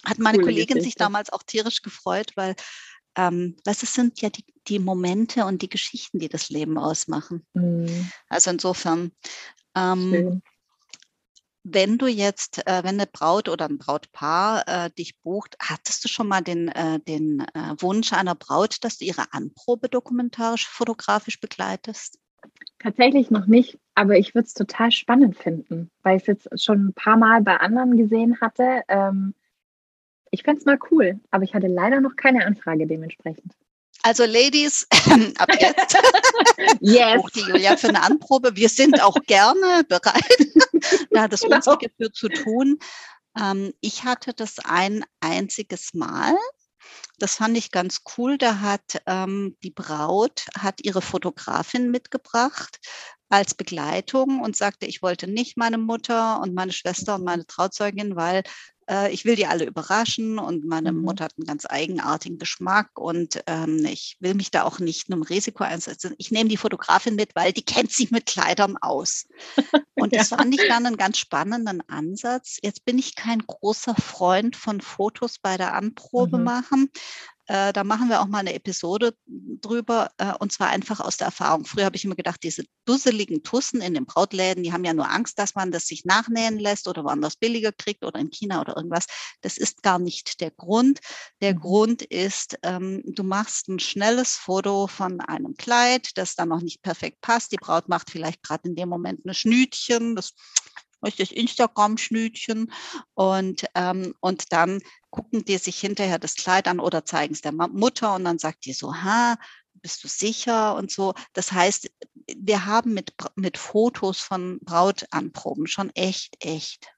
hat meine Coole Kollegin Geschichte. sich damals auch tierisch gefreut, weil ähm, was es sind ja die, die, Momente und die Geschichten, die das Leben ausmachen. Mhm. Also insofern, ähm, wenn du jetzt, äh, wenn eine Braut oder ein Brautpaar äh, dich bucht, hattest du schon mal den, äh, den äh, Wunsch einer Braut, dass du ihre Anprobe dokumentarisch, fotografisch begleitest? Tatsächlich noch nicht, aber ich würde es total spannend finden, weil ich es jetzt schon ein paar Mal bei anderen gesehen hatte. Ähm, ich fände es mal cool, aber ich hatte leider noch keine Anfrage dementsprechend. Also Ladies, ab jetzt <laughs> yes. die Julia für eine Anprobe. Wir sind auch gerne bereit, <laughs> da das genau. Unsere für zu tun. Ähm, ich hatte das ein einziges Mal. Das fand ich ganz cool. Da hat ähm, die Braut hat ihre Fotografin mitgebracht als Begleitung und sagte, ich wollte nicht meine Mutter und meine Schwester und meine Trauzeugin, weil äh, ich will die alle überraschen und meine mhm. Mutter hat einen ganz eigenartigen Geschmack und ähm, ich will mich da auch nicht einem Risiko einsetzen. Ich nehme die Fotografin mit, weil die kennt sich mit Kleidern aus. <laughs> Und das ja. fand ich dann einen ganz spannenden Ansatz. Jetzt bin ich kein großer Freund von Fotos bei der Anprobe mhm. machen, äh, da machen wir auch mal eine Episode drüber, äh, und zwar einfach aus der Erfahrung. Früher habe ich immer gedacht, diese dusseligen Tussen in den Brautläden, die haben ja nur Angst, dass man das sich nachnähen lässt oder woanders billiger kriegt oder in China oder irgendwas. Das ist gar nicht der Grund. Der mhm. Grund ist, ähm, du machst ein schnelles Foto von einem Kleid, das dann noch nicht perfekt passt. Die Braut macht vielleicht gerade in dem Moment eine Schnütchen, das das Instagram-Schnütchen und, ähm, und dann gucken die sich hinterher das Kleid an oder zeigen es der Mutter und dann sagt die so, ha, bist du sicher und so. Das heißt, wir haben mit, mit Fotos von Brautanproben schon echt, echt.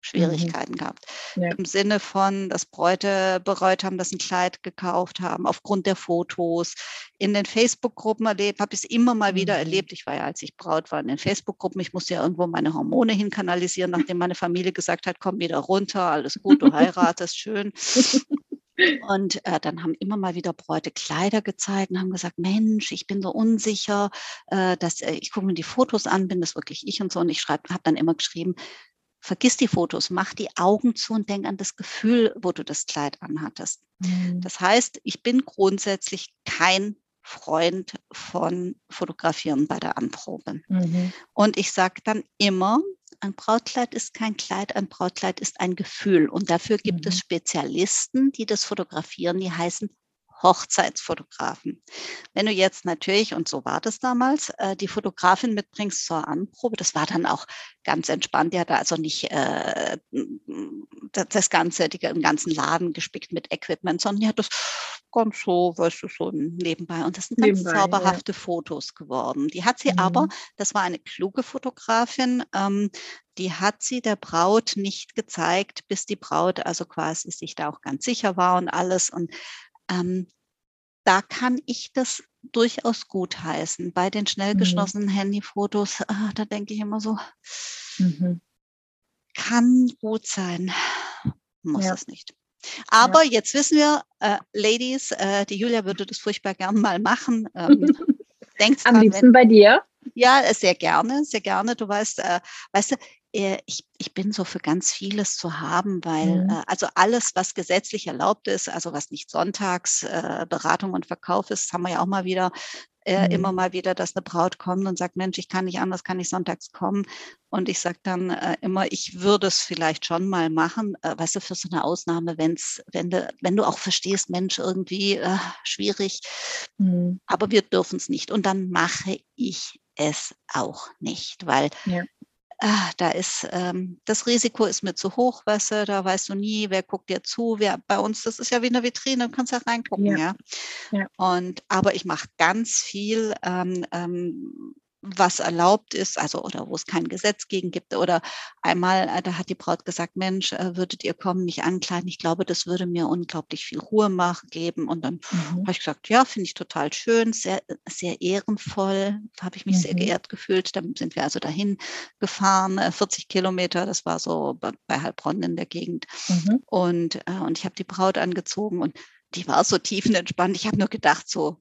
Schwierigkeiten mhm. gehabt. Ja. Im Sinne von, dass Bräute bereut haben, dass sie ein Kleid gekauft haben, aufgrund der Fotos. In den Facebook-Gruppen erlebt, habe ich es immer mal wieder mhm. erlebt. Ich war ja, als ich Braut war, in den Facebook-Gruppen. Ich musste ja irgendwo meine Hormone hinkanalisieren, <laughs> nachdem meine Familie gesagt hat, komm wieder runter, alles gut, du heiratest, schön. Und äh, dann haben immer mal wieder Bräute Kleider gezeigt und haben gesagt, Mensch, ich bin so unsicher, äh, dass äh, ich gucke mir die Fotos an, bin das wirklich ich und so. Und ich schreibe, habe dann immer geschrieben, vergiss die Fotos, mach die Augen zu und denk an das Gefühl, wo du das Kleid anhattest. Mhm. Das heißt, ich bin grundsätzlich kein Freund von Fotografieren bei der Anprobe. Mhm. Und ich sage dann immer, ein Brautkleid ist kein Kleid, ein Brautkleid ist ein Gefühl. Und dafür gibt mhm. es Spezialisten, die das fotografieren, die heißen Hochzeitsfotografen. Wenn du jetzt natürlich, und so war das damals, äh, die Fotografin mitbringst zur Anprobe, das war dann auch ganz entspannt. Die hatte also nicht äh, das Ganze, den ganzen Laden gespickt mit Equipment, sondern die hat das ganz so, weißt du, so nebenbei. Und das sind ganz nebenbei, zauberhafte ja. Fotos geworden. Die hat sie mhm. aber, das war eine kluge Fotografin, ähm, die hat sie der Braut nicht gezeigt, bis die Braut also quasi sich da auch ganz sicher war und alles. Und ähm, da kann ich das durchaus gut heißen. Bei den schnell mhm. geschlossenen mhm. Handyfotos, ah, da denke ich immer so, mhm. kann gut sein, muss ja. es nicht. Aber ja. jetzt wissen wir, äh, Ladies, äh, die Julia würde das furchtbar gern mal machen. Ähm, <laughs> denkt Am liebsten wenn, bei dir. Ja, sehr gerne, sehr gerne. Du weißt, äh, weißt du, äh, ich, ich bin so für ganz vieles zu haben, weil mhm. äh, also alles, was gesetzlich erlaubt ist, also was nicht sonntags äh, Beratung und Verkauf ist, haben wir ja auch mal wieder äh, mhm. immer mal wieder, dass eine Braut kommt und sagt, Mensch, ich kann nicht anders, kann ich sonntags kommen. Und ich sage dann äh, immer, ich würde es vielleicht schon mal machen, äh, weißt du, für so eine Ausnahme, wenn's, wenn du, wenn du auch verstehst, Mensch, irgendwie äh, schwierig, mhm. aber wir dürfen es nicht. Und dann mache ich es auch nicht, weil ja ah, da ist ähm, das Risiko ist mir zu hoch, weißt du, da weißt du nie, wer guckt dir zu. Wer, bei uns, das ist ja wie eine Vitrine, du kannst da reingucken, ja. ja. ja. Und aber ich mache ganz viel ähm, ähm, was erlaubt ist, also oder wo es kein Gesetz gegen gibt. Oder einmal, äh, da hat die Braut gesagt, Mensch, äh, würdet ihr kommen, mich ankleiden? Ich glaube, das würde mir unglaublich viel Ruhe machen, geben. Und dann mhm. habe ich gesagt, ja, finde ich total schön, sehr, sehr ehrenvoll, habe ich mich mhm. sehr geehrt gefühlt. Dann sind wir also dahin gefahren, 40 äh, Kilometer, das war so bei Heilbronn in der Gegend. Mhm. Und, und ich habe die Braut angezogen und die war so tiefenentspannt. Ich habe nur gedacht, so,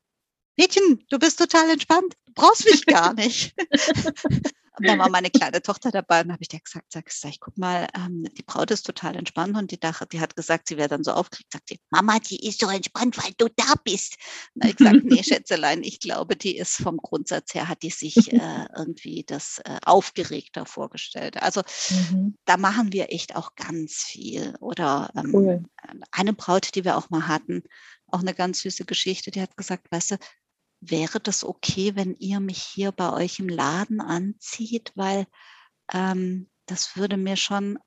Mädchen, du bist total entspannt, du brauchst mich <laughs> gar nicht. <laughs> und dann war meine kleine Tochter dabei und habe ich dir gesagt, sag, sag guck mal, ähm, die Braut ist total entspannt und die, dachte, die hat gesagt, sie wäre dann so aufgeregt, sagt sie, Mama, die ist so entspannt, weil du da bist. Und ich gesagt, nee, <laughs> Schätzelein, ich glaube, die ist vom Grundsatz her, hat die sich äh, irgendwie das äh, aufgeregter vorgestellt. Also mhm. da machen wir echt auch ganz viel. Oder ähm, cool. eine Braut, die wir auch mal hatten, auch eine ganz süße Geschichte, die hat gesagt, weißt du, wäre das okay, wenn ihr mich hier bei euch im Laden anzieht, weil ähm, das würde mir schon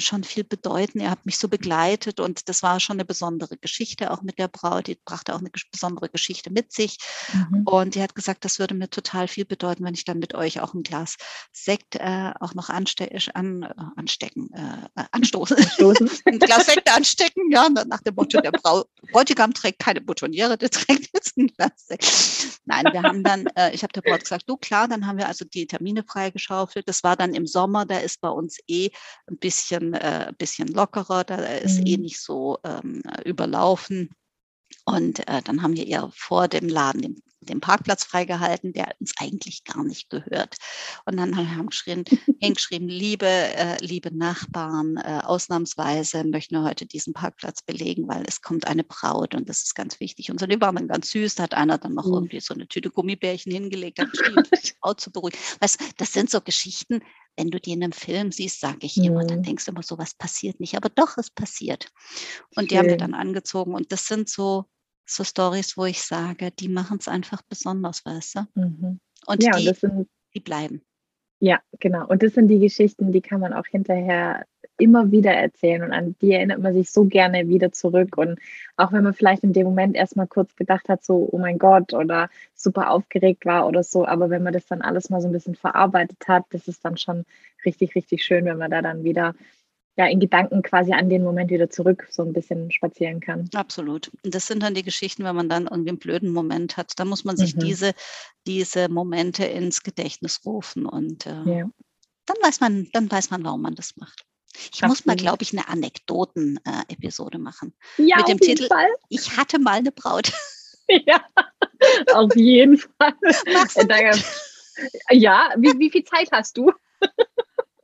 schon viel bedeuten. Ihr habt mich so begleitet und das war schon eine besondere Geschichte auch mit der Braut. Die brachte auch eine besondere Geschichte mit sich. Mhm. Und die hat gesagt, das würde mir total viel bedeuten, wenn ich dann mit euch auch ein Glas Sekt äh, auch noch anste an, äh, anstecken, äh, anstoßen. anstoßen. <laughs> ein Glas Sekt anstecken, ja, nach dem Motto, der Brau Bräutigam trägt keine Boutonniere, der trägt jetzt ein Glas Sekt. Nein, wir haben dann, äh, ich habe der Braut gesagt, du klar, dann haben wir also die Termine freigeschaufelt. Das war dann im Sommer, da ist bei uns eh ein bisschen äh, bisschen lockerer, da ist eh mhm. eh nicht so ähm, überlaufen. Und äh, dann haben wir ihr vor dem Laden den, den, Parkplatz freigehalten, der uns eigentlich gar nicht gehört. Und dann haben wir geschrien, <laughs> hingeschrieben, liebe, äh, liebe Nachbarn, äh, ausnahmsweise möchten wir heute diesen Parkplatz belegen, weil es kommt eine Braut und das ist ganz wichtig. Und so, die waren dann ganz süß, da hat einer dann noch mhm. irgendwie so eine Tüte Gummibärchen hingelegt, hat geschrieben, die Frau zu beruhigen. Weißt, das sind so Geschichten, wenn du die in einem Film siehst, sage ich mhm. immer, dann mhm. denkst du immer, so was passiert nicht. Aber doch, es passiert. Und Schön. die haben wir dann angezogen. Und das sind so, so Stories, wo ich sage, die machen es einfach besonders, weißt du? Mhm. Und ja, die, sind, die bleiben. Ja, genau. Und das sind die Geschichten, die kann man auch hinterher immer wieder erzählen und an die erinnert man sich so gerne wieder zurück. Und auch wenn man vielleicht in dem Moment erstmal kurz gedacht hat, so, oh mein Gott, oder super aufgeregt war oder so, aber wenn man das dann alles mal so ein bisschen verarbeitet hat, das ist dann schon richtig, richtig schön, wenn man da dann wieder ja, in Gedanken quasi an den Moment wieder zurück so ein bisschen spazieren kann. Absolut. Und das sind dann die Geschichten, wenn man dann irgendwie einen blöden Moment hat. Da muss man sich mhm. diese, diese Momente ins Gedächtnis rufen und äh, ja. dann weiß man, dann weiß man, warum man das macht. Ich muss mal, glaube ich, eine Anekdoten-Episode äh, machen. Ja, mit dem Titel Fall. Ich hatte mal eine Braut. <laughs> Ja, auf jeden Fall. Machst du ja, wie, wie viel Zeit hast du?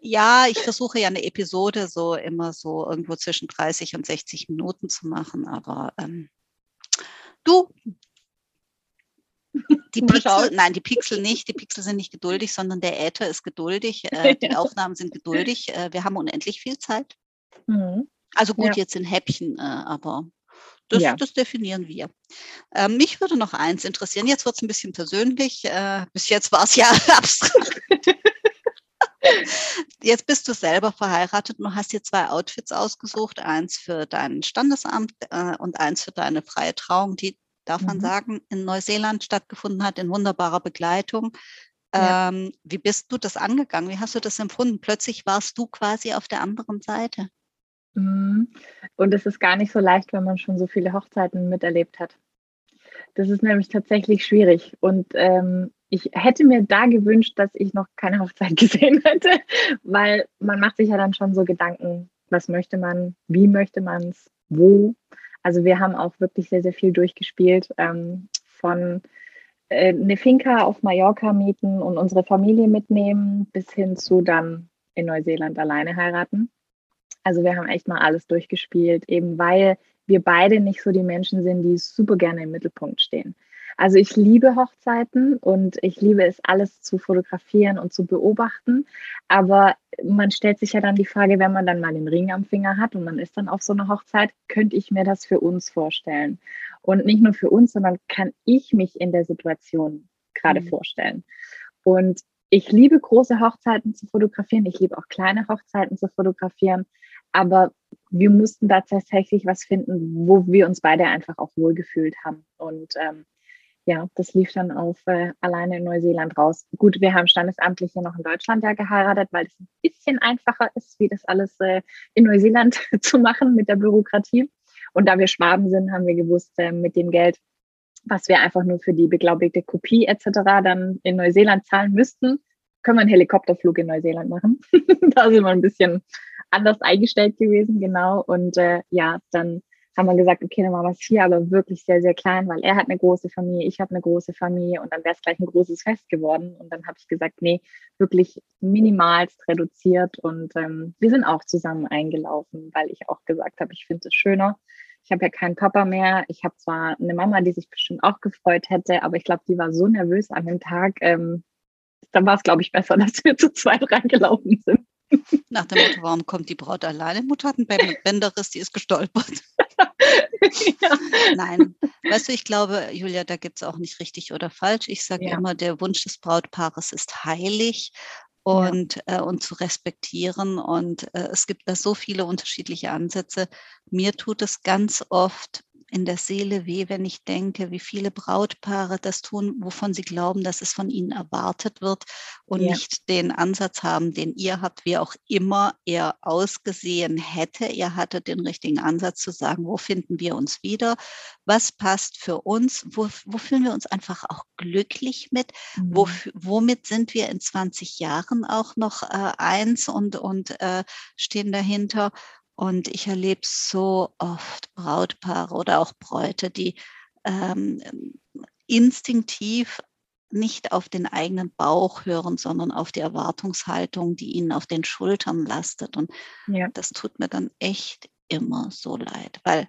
Ja, ich versuche ja eine Episode so immer so irgendwo zwischen 30 und 60 Minuten zu machen, aber ähm, du, die Pixel, nein, die Pixel nicht, die Pixel sind nicht geduldig, sondern der Äther ist geduldig, <laughs> äh, die Aufnahmen sind geduldig, äh, wir haben unendlich viel Zeit. Mhm. Also gut, ja. jetzt in Häppchen, äh, aber das, ja. das, definieren wir. Ähm, mich würde noch eins interessieren, jetzt wird es ein bisschen persönlich, äh, bis jetzt war es ja <laughs> abstrakt. Jetzt bist du selber verheiratet und hast dir zwei Outfits ausgesucht, eins für dein Standesamt äh, und eins für deine freie Trauung, die, darf mhm. man sagen, in Neuseeland stattgefunden hat, in wunderbarer Begleitung. Ja. Ähm, wie bist du das angegangen? Wie hast du das empfunden? Plötzlich warst du quasi auf der anderen Seite. Mhm. Und es ist gar nicht so leicht, wenn man schon so viele Hochzeiten miterlebt hat. Das ist nämlich tatsächlich schwierig. Und ähm, ich hätte mir da gewünscht, dass ich noch keine Hochzeit <laughs> gesehen hätte, weil man macht sich ja dann schon so Gedanken, was möchte man, wie möchte man es, wo. Also wir haben auch wirklich sehr, sehr viel durchgespielt ähm, von äh, eine Finca auf Mallorca mieten und unsere Familie mitnehmen, bis hin zu dann in Neuseeland alleine heiraten. Also wir haben echt mal alles durchgespielt, eben weil wir beide nicht so die Menschen sind, die super gerne im Mittelpunkt stehen. Also ich liebe Hochzeiten und ich liebe es, alles zu fotografieren und zu beobachten. Aber man stellt sich ja dann die Frage, wenn man dann mal den Ring am Finger hat und man ist dann auf so einer Hochzeit, könnte ich mir das für uns vorstellen. Und nicht nur für uns, sondern kann ich mich in der Situation gerade mhm. vorstellen. Und ich liebe große Hochzeiten zu fotografieren. Ich liebe auch kleine Hochzeiten zu fotografieren. Aber wir mussten da tatsächlich was finden, wo wir uns beide einfach auch wohlgefühlt haben. Und ähm, ja, das lief dann auf äh, alleine in Neuseeland raus. Gut, wir haben standesamtlich hier noch in Deutschland ja geheiratet, weil es ein bisschen einfacher ist, wie das alles äh, in Neuseeland <laughs> zu machen mit der Bürokratie. Und da wir Schwaben sind, haben wir gewusst, äh, mit dem Geld, was wir einfach nur für die beglaubigte Kopie etc. dann in Neuseeland zahlen müssten, können wir einen Helikopterflug in Neuseeland machen. <laughs> da sind wir ein bisschen anders eingestellt gewesen, genau. Und äh, ja, dann haben wir gesagt, okay, dann machen wir es hier, aber wirklich sehr, sehr klein, weil er hat eine große Familie, ich habe eine große Familie und dann wäre es gleich ein großes Fest geworden. Und dann habe ich gesagt, nee, wirklich minimalst reduziert und ähm, wir sind auch zusammen eingelaufen, weil ich auch gesagt habe, ich finde es schöner. Ich habe ja keinen Papa mehr. Ich habe zwar eine Mama, die sich bestimmt auch gefreut hätte, aber ich glaube, die war so nervös an dem Tag. Ähm, dann war es, glaube ich, besser, <laughs> dass wir zu zweit reingelaufen sind. Nach dem Motto, warum kommt die Braut alleine? Mutter hat einen Bänderriss, die ist gestolpert. <laughs> ja. Nein, weißt du, ich glaube, Julia, da gibt es auch nicht richtig oder falsch. Ich sage ja. immer, der Wunsch des Brautpaares ist heilig und, ja. äh, und zu respektieren. Und äh, es gibt da so viele unterschiedliche Ansätze. Mir tut es ganz oft in der Seele weh, wenn ich denke, wie viele Brautpaare das tun, wovon sie glauben, dass es von ihnen erwartet wird und ja. nicht den Ansatz haben, den ihr habt, wie auch immer er ausgesehen hätte. Ihr hattet den richtigen Ansatz zu sagen, wo finden wir uns wieder, was passt für uns, wo, wo fühlen wir uns einfach auch glücklich mit, mhm. wo, womit sind wir in 20 Jahren auch noch äh, eins und, und äh, stehen dahinter. Und ich erlebe so oft Brautpaare oder auch Bräute, die ähm, instinktiv nicht auf den eigenen Bauch hören, sondern auf die Erwartungshaltung, die ihnen auf den Schultern lastet. Und ja. das tut mir dann echt immer so leid, weil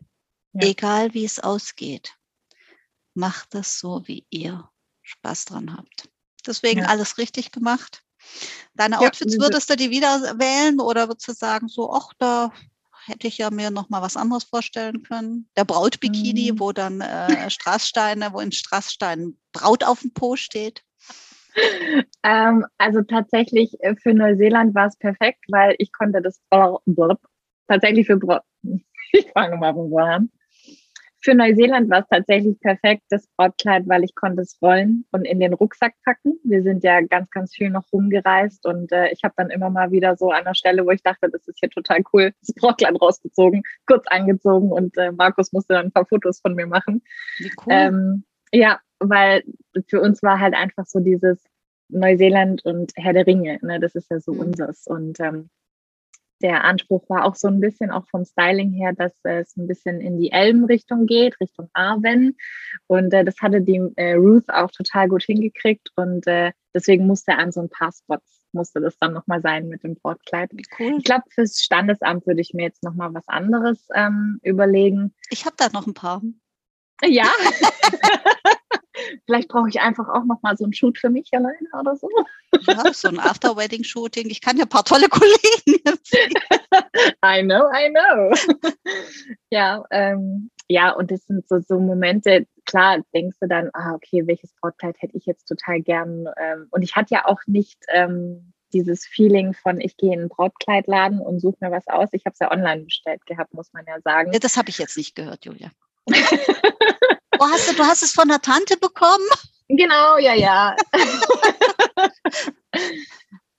ja. egal wie es ausgeht, macht es so, wie ihr Spaß dran habt. Deswegen ja. alles richtig gemacht. Deine Outfits würdest du die wieder wählen oder würdest du sagen, so, ach, da hätte ich ja mir noch mal was anderes vorstellen können. Der Brautbikini, mhm. wo dann äh, Straßsteine, wo in Straßsteinen Braut auf dem Po steht. Ähm, also tatsächlich äh, für Neuseeland war es perfekt, weil ich konnte das tatsächlich für <laughs> ich fange mal von an. Für Neuseeland war es tatsächlich perfekt, das Brautkleid, weil ich konnte es rollen und in den Rucksack packen. Wir sind ja ganz, ganz viel noch rumgereist und äh, ich habe dann immer mal wieder so an der Stelle, wo ich dachte, das ist hier total cool, das Brautkleid rausgezogen, kurz angezogen und äh, Markus musste dann ein paar Fotos von mir machen. Wie cool. Ähm, ja, weil für uns war halt einfach so dieses Neuseeland und Herr der Ringe, ne? das ist ja so mhm. unseres und ähm, der Anspruch war auch so ein bisschen auch vom Styling her, dass es ein bisschen in die Elben-Richtung geht, Richtung Arwen. Und äh, das hatte die äh, Ruth auch total gut hingekriegt. Und äh, deswegen musste an so ein paar Spots musste das dann nochmal sein mit dem Brautkleid. Cool. Ich glaube, fürs Standesamt würde ich mir jetzt nochmal was anderes ähm, überlegen. Ich habe da noch ein paar. Ja. <laughs> Vielleicht brauche ich einfach auch noch mal so einen Shoot für mich alleine oder so. Ja, so ein After-Wedding-Shooting. Ich kann ja ein paar tolle Kollegen jetzt <laughs> I know, I know. <laughs> ja, ähm, ja, und das sind so, so Momente, klar denkst du dann, ah, okay, welches Brautkleid hätte ich jetzt total gern. Ähm, und ich hatte ja auch nicht ähm, dieses Feeling von, ich gehe in einen Brautkleidladen und suche mir was aus. Ich habe es ja online bestellt gehabt, muss man ja sagen. Das habe ich jetzt nicht gehört, Julia. <laughs> Oh, hast du, du hast es von der Tante bekommen? Genau, ja, ja. <laughs>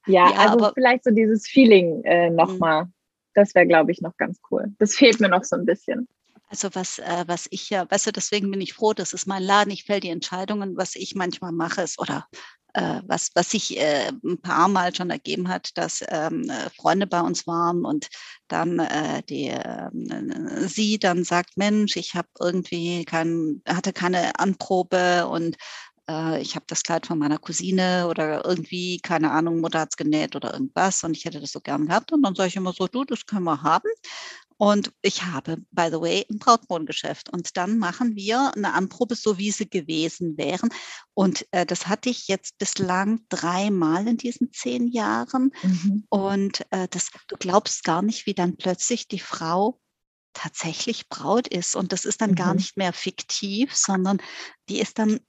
ja, ja, also aber, vielleicht so dieses Feeling äh, nochmal. Mhm. Das wäre, glaube ich, noch ganz cool. Das fehlt mir noch so ein bisschen. Also was, äh, was ich ja, weißt du, deswegen bin ich froh, das ist mein Laden. Ich fäll die Entscheidungen, was ich manchmal mache, ist, oder was, was sich äh, ein paar Mal schon ergeben hat, dass ähm, äh, Freunde bei uns waren und dann äh, die, äh, sie dann sagt, Mensch, ich habe irgendwie kein, hatte keine Anprobe und äh, ich habe das Kleid von meiner Cousine oder irgendwie, keine Ahnung, Mutter hat es genäht oder irgendwas und ich hätte das so gern gehabt. Und dann sage ich immer so, du, das können wir haben. Und ich habe, by the way, ein Brautmodengeschäft. Und dann machen wir eine Anprobe, so wie sie gewesen wären. Und äh, das hatte ich jetzt bislang dreimal in diesen zehn Jahren. Mhm. Und äh, das, du glaubst gar nicht, wie dann plötzlich die Frau tatsächlich Braut ist. Und das ist dann mhm. gar nicht mehr fiktiv, sondern die ist dann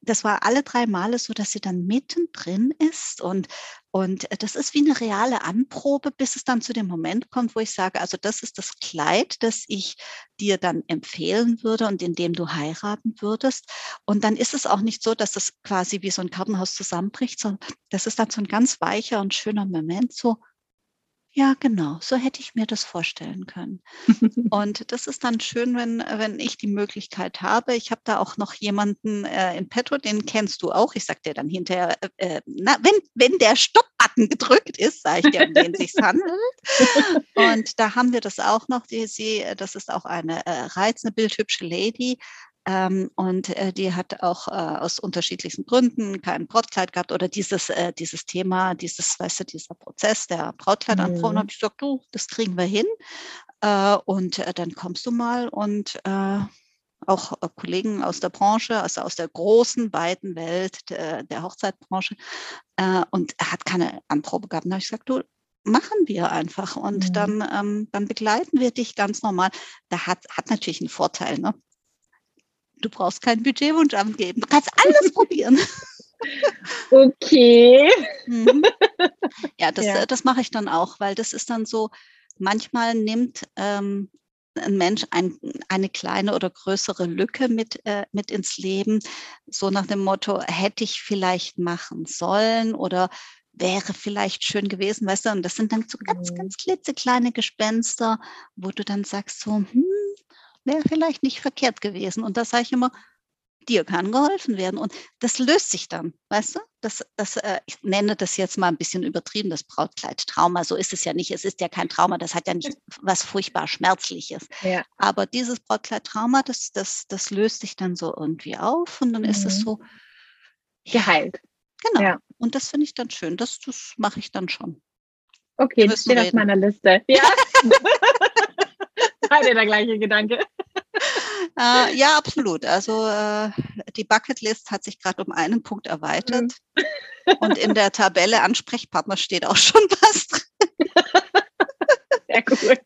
das war alle drei Male so, dass sie dann mittendrin ist und, und das ist wie eine reale Anprobe, bis es dann zu dem Moment kommt, wo ich sage, also das ist das Kleid, das ich dir dann empfehlen würde und in dem du heiraten würdest. Und dann ist es auch nicht so, dass das quasi wie so ein Kartenhaus zusammenbricht, sondern das ist dann so ein ganz weicher und schöner Moment, so, ja, genau, so hätte ich mir das vorstellen können. <laughs> Und das ist dann schön, wenn, wenn ich die Möglichkeit habe. Ich habe da auch noch jemanden äh, in petto, den kennst du auch. Ich sag dir dann hinterher, äh, äh na, wenn, wenn der Stopp-Button gedrückt ist, sage ich dir, um den sich handelt. <laughs> Und da haben wir das auch noch. Die, sie, das ist auch eine äh, reizende, bildhübsche Lady, ähm, und äh, die hat auch äh, aus unterschiedlichsten Gründen kein Brautkleid gehabt oder dieses, äh, dieses Thema, dieses, weißt du, dieser Prozess der Brautkleidanprobe. Mhm. habe ich gesagt, du, das kriegen wir hin. Äh, und äh, dann kommst du mal und äh, auch Kollegen aus der Branche, also aus der großen, weiten Welt der, der Hochzeitbranche. und er hat keine Anprobe gehabt. Da habe ich gesagt, du, machen wir einfach und mhm. dann, ähm, dann begleiten wir dich ganz normal. Da hat, hat natürlich einen Vorteil, ne? Du brauchst keinen Budgetwunsch angeben. Du kannst alles <laughs> probieren. Okay. Mhm. Ja, das, ja. das mache ich dann auch, weil das ist dann so, manchmal nimmt ähm, ein Mensch ein, eine kleine oder größere Lücke mit, äh, mit ins Leben, so nach dem Motto, hätte ich vielleicht machen sollen oder wäre vielleicht schön gewesen, weißt du, und das sind dann so ganz, mhm. ganz klitzekleine Gespenster, wo du dann sagst so, hm, wäre vielleicht nicht verkehrt gewesen. Und da sage ich immer, dir kann geholfen werden. Und das löst sich dann, weißt du? Das, das, äh, ich nenne das jetzt mal ein bisschen übertrieben, das Brautkleid-Trauma. So ist es ja nicht. Es ist ja kein Trauma, das hat ja nicht <laughs> was furchtbar Schmerzliches. Ja. Aber dieses Brautkleid-Trauma, das, das, das löst sich dann so irgendwie auf und dann mhm. ist es mhm. so geheilt. Genau. Ja. Und das finde ich dann schön. Das, das mache ich dann schon. Okay, das steht auf meiner Liste. Ja. <laughs> beide der gleiche Gedanke. Äh, ja, absolut. Also äh, die Bucketlist hat sich gerade um einen Punkt erweitert. Mhm. Und in der Tabelle Ansprechpartner steht auch schon <laughs> was drin. Sehr gut.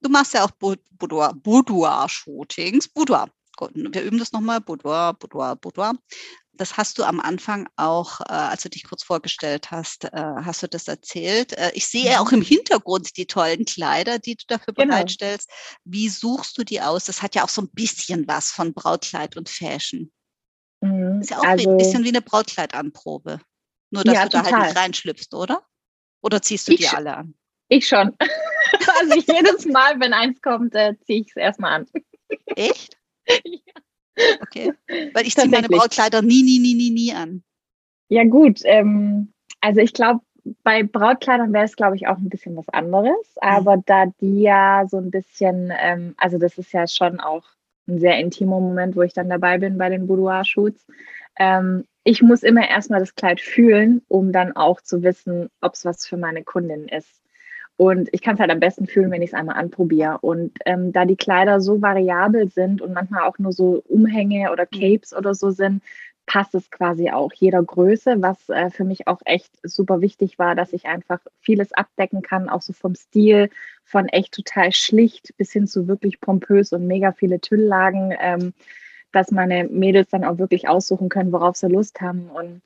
Du machst ja auch Boudoir-Shootings. Boudoir. Wir üben das nochmal. Boudoir, Boudoir, Boudoir das hast du am Anfang auch, äh, als du dich kurz vorgestellt hast, äh, hast du das erzählt. Äh, ich sehe auch im mhm. Hintergrund die tollen Kleider, die du dafür genau. bereitstellst. Wie suchst du die aus? Das hat ja auch so ein bisschen was von Brautkleid und Fashion. Mhm. ist ja auch also, ein bisschen wie eine Brautkleidanprobe. Nur, dass ja, du da halt nicht reinschlüpfst, oder? Oder ziehst du ich die alle an? Ich schon. <laughs> also jedes Mal, wenn eins kommt, äh, ziehe ich es erstmal an. Echt? Ja. <laughs> Okay. Weil ich ziehe meine Brautkleider nie, nie, nie, nie, nie an. Ja, gut. Ähm, also ich glaube, bei Brautkleidern wäre es, glaube ich, auch ein bisschen was anderes. Mhm. Aber mhm. da die ja so ein bisschen, ähm, also das ist ja schon auch ein sehr intimer Moment, wo ich dann dabei bin bei den Boudoir-Shoots. Ähm, ich muss immer erstmal das Kleid fühlen, um dann auch zu wissen, ob es was für meine Kundin ist. Und ich kann es halt am besten fühlen, wenn ich es einmal anprobiere. Und ähm, da die Kleider so variabel sind und manchmal auch nur so Umhänge oder mhm. Capes oder so sind, passt es quasi auch jeder Größe, was äh, für mich auch echt super wichtig war, dass ich einfach vieles abdecken kann, auch so vom Stil, von echt total schlicht bis hin zu wirklich pompös und mega viele Tülllagen, ähm, dass meine Mädels dann auch wirklich aussuchen können, worauf sie Lust haben. Und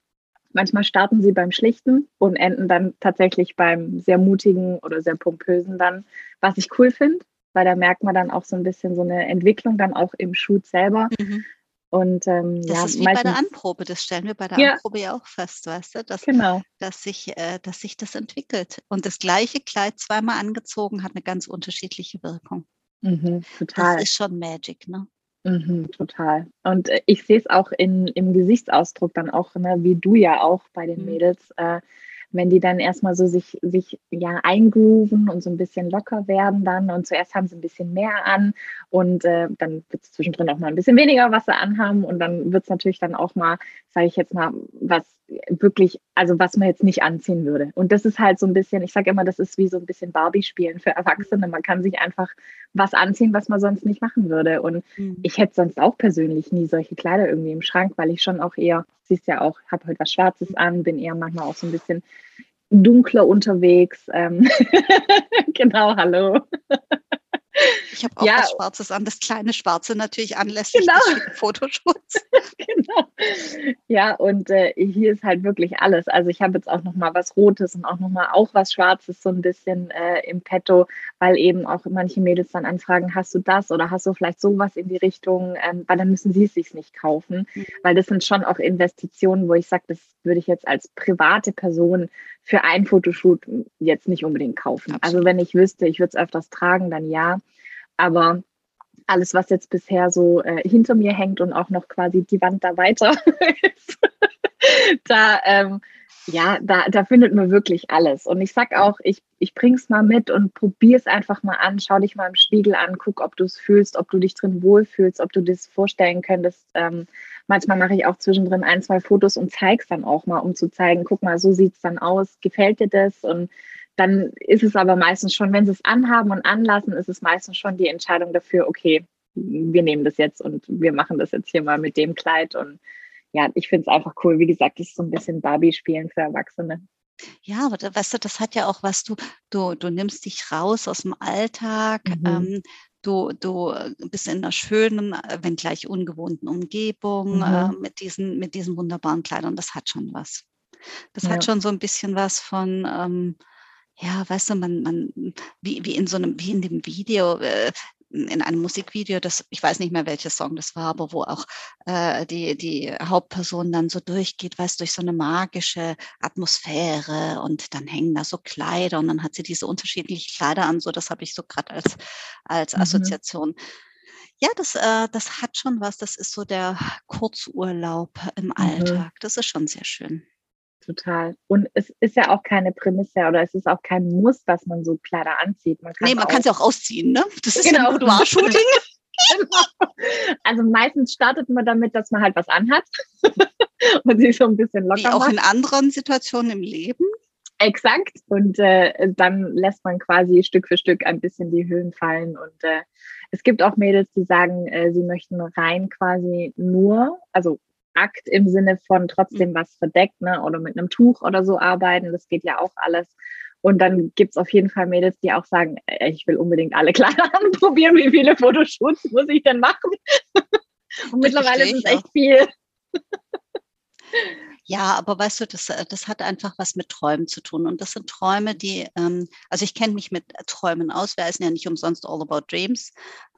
Manchmal starten sie beim Schlichten und enden dann tatsächlich beim sehr mutigen oder sehr pompösen dann, was ich cool finde, weil da merkt man dann auch so ein bisschen so eine Entwicklung dann auch im Shoot selber. Mhm. Und, ähm, das ja, ist wie meistens, bei der Anprobe, das stellen wir bei der ja, Anprobe ja auch fest, weißt du, dass, genau. dass, sich, äh, dass sich das entwickelt. Und das gleiche Kleid zweimal angezogen hat eine ganz unterschiedliche Wirkung. Mhm, total. Das ist schon Magic, ne? Mhm, total. Und äh, ich sehe es auch in, im Gesichtsausdruck dann auch, ne, wie du ja auch bei den mhm. Mädels. Äh, wenn die dann erstmal so sich, sich ja eingrooven und so ein bisschen locker werden dann und zuerst haben sie ein bisschen mehr an und äh, dann wird es zwischendrin auch mal ein bisschen weniger, was sie anhaben und dann wird es natürlich dann auch mal, sage ich jetzt mal, was wirklich, also was man jetzt nicht anziehen würde. Und das ist halt so ein bisschen, ich sage immer, das ist wie so ein bisschen Barbie-Spielen für Erwachsene. Man kann sich einfach was anziehen, was man sonst nicht machen würde. Und mhm. ich hätte sonst auch persönlich nie solche Kleider irgendwie im Schrank, weil ich schon auch eher, siehst ja auch, habe heute was Schwarzes an, bin eher manchmal auch so ein bisschen dunkler unterwegs. Ähm <laughs> genau, hallo. Ich habe auch ja. was Schwarzes an, das kleine Schwarze natürlich anlässlich genau. des Fotoshoots. <laughs> genau. Ja, und äh, hier ist halt wirklich alles. Also ich habe jetzt auch noch mal was Rotes und auch noch mal auch was Schwarzes so ein bisschen äh, im Petto, weil eben auch manche Mädels dann anfragen, hast du das oder hast du vielleicht sowas in die Richtung, ähm, weil dann müssen sie es sich nicht kaufen, mhm. weil das sind schon auch Investitionen, wo ich sage, das würde ich jetzt als private Person für ein Fotoshoot jetzt nicht unbedingt kaufen. Also Absolut. Also wenn ich wüsste, ich würde es öfters tragen, dann ja. Aber alles, was jetzt bisher so äh, hinter mir hängt und auch noch quasi die Wand da weiter <laughs> ist, <laughs> da, ähm, ja, da, da findet man wirklich alles. Und ich sag auch, ich, ich bring's mal mit und probier's einfach mal an, schau dich mal im Spiegel an, guck, ob du es fühlst, ob du dich drin wohlfühlst, ob du das vorstellen könntest. Ähm, manchmal mache ich auch zwischendrin ein, zwei Fotos und zeig's dann auch mal, um zu zeigen, guck mal, so sieht's dann aus, gefällt dir das? Und dann ist es aber meistens schon, wenn sie es anhaben und anlassen, ist es meistens schon die Entscheidung dafür, okay, wir nehmen das jetzt und wir machen das jetzt hier mal mit dem Kleid. Und ja, ich finde es einfach cool. Wie gesagt, das ist so ein bisschen Barbie-Spielen für Erwachsene. Ja, aber weißt du, das hat ja auch was, du, du, du nimmst dich raus aus dem Alltag, mhm. ähm, du, du bist in einer schönen, äh, wenn gleich ungewohnten Umgebung mhm. äh, mit, diesen, mit diesen wunderbaren Kleidern. Das hat schon was. Das ja. hat schon so ein bisschen was von, ähm, ja, weißt du, man, man, wie, wie in so einem, wie in dem Video, äh, in einem Musikvideo, das, ich weiß nicht mehr, welcher Song das war, aber wo auch äh, die, die Hauptperson dann so durchgeht, weißt durch so eine magische Atmosphäre und dann hängen da so Kleider und dann hat sie diese unterschiedlichen Kleider an, so das habe ich so gerade als, als mhm. Assoziation. Ja, das, äh, das hat schon was, das ist so der Kurzurlaub im mhm. Alltag, das ist schon sehr schön total. Und es ist ja auch keine Prämisse oder es ist auch kein Muss, dass man so Kleider anzieht. Man nee, man kann ja auch ausziehen, ne? Das ist genau. ja ein Boudoir-Shooting. <laughs> genau. Also meistens startet man damit, dass man halt was anhat <laughs> und sich so ein bisschen locker Wie auch macht. in anderen Situationen im Leben. Exakt. Und äh, dann lässt man quasi Stück für Stück ein bisschen die Höhen fallen. Und äh, es gibt auch Mädels, die sagen, äh, sie möchten rein quasi nur, also Akt im Sinne von trotzdem was verdeckt, ne? Oder mit einem Tuch oder so arbeiten. Das geht ja auch alles. Und dann gibt es auf jeden Fall Mädels, die auch sagen, ich will unbedingt alle <laughs> Kleider anprobieren. Wie viele Fotoshoots muss ich denn machen? <laughs> Und mittlerweile ist es echt viel. Ja, aber weißt du, das, das hat einfach was mit Träumen zu tun. Und das sind Träume, die, ähm, also ich kenne mich mit Träumen aus, wir heißen ja nicht umsonst All About Dreams.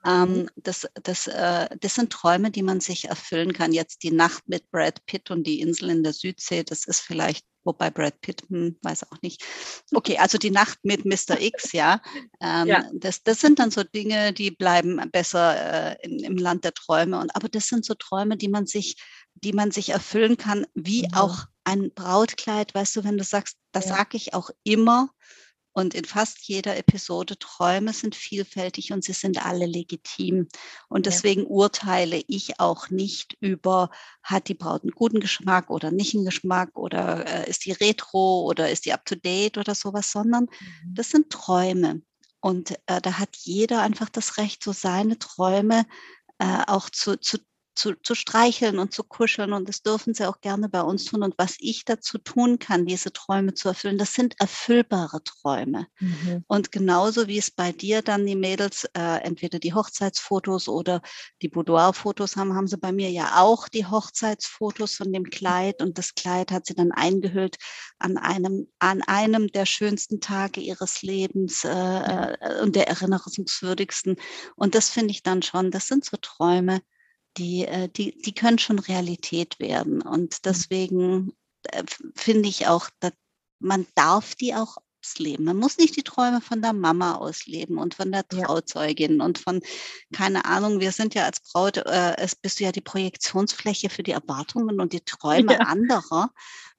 Ähm, mhm. das, das, äh, das sind Träume, die man sich erfüllen kann. Jetzt die Nacht mit Brad Pitt und die Insel in der Südsee, das ist vielleicht wobei Brad Pitt, hm, weiß auch nicht. Okay, also die Nacht mit Mr. X, ja. Ähm, ja. Das, das sind dann so Dinge, die bleiben besser äh, in, im Land der Träume. Und, aber das sind so Träume, die man sich die man sich erfüllen kann, wie mhm. auch ein Brautkleid. Weißt du, wenn du sagst, das ja. sage ich auch immer und in fast jeder Episode, Träume sind vielfältig und sie sind alle legitim. Und deswegen ja. urteile ich auch nicht über, hat die Braut einen guten Geschmack oder nicht einen Geschmack oder äh, ist die retro oder ist die up-to-date oder sowas, sondern mhm. das sind Träume. Und äh, da hat jeder einfach das Recht, so seine Träume äh, auch zu, zu zu, zu streicheln und zu kuscheln. Und das dürfen sie auch gerne bei uns tun. Und was ich dazu tun kann, diese Träume zu erfüllen, das sind erfüllbare Träume. Mhm. Und genauso wie es bei dir dann die Mädels äh, entweder die Hochzeitsfotos oder die Boudoir-Fotos haben, haben sie bei mir ja auch die Hochzeitsfotos von dem Kleid. Und das Kleid hat sie dann eingehüllt an einem, an einem der schönsten Tage ihres Lebens äh, äh und der erinnerungswürdigsten. Und das finde ich dann schon, das sind so Träume, die, äh, die, die können schon Realität werden. Und mhm. deswegen äh, finde ich auch, dass man darf die auch selbst leben. Man muss nicht die Träume von der Mama ausleben und von der Trauzeugin ja. und von, keine Ahnung, wir sind ja als Braut, äh, es bist du ja die Projektionsfläche für die Erwartungen und die Träume ja. anderer.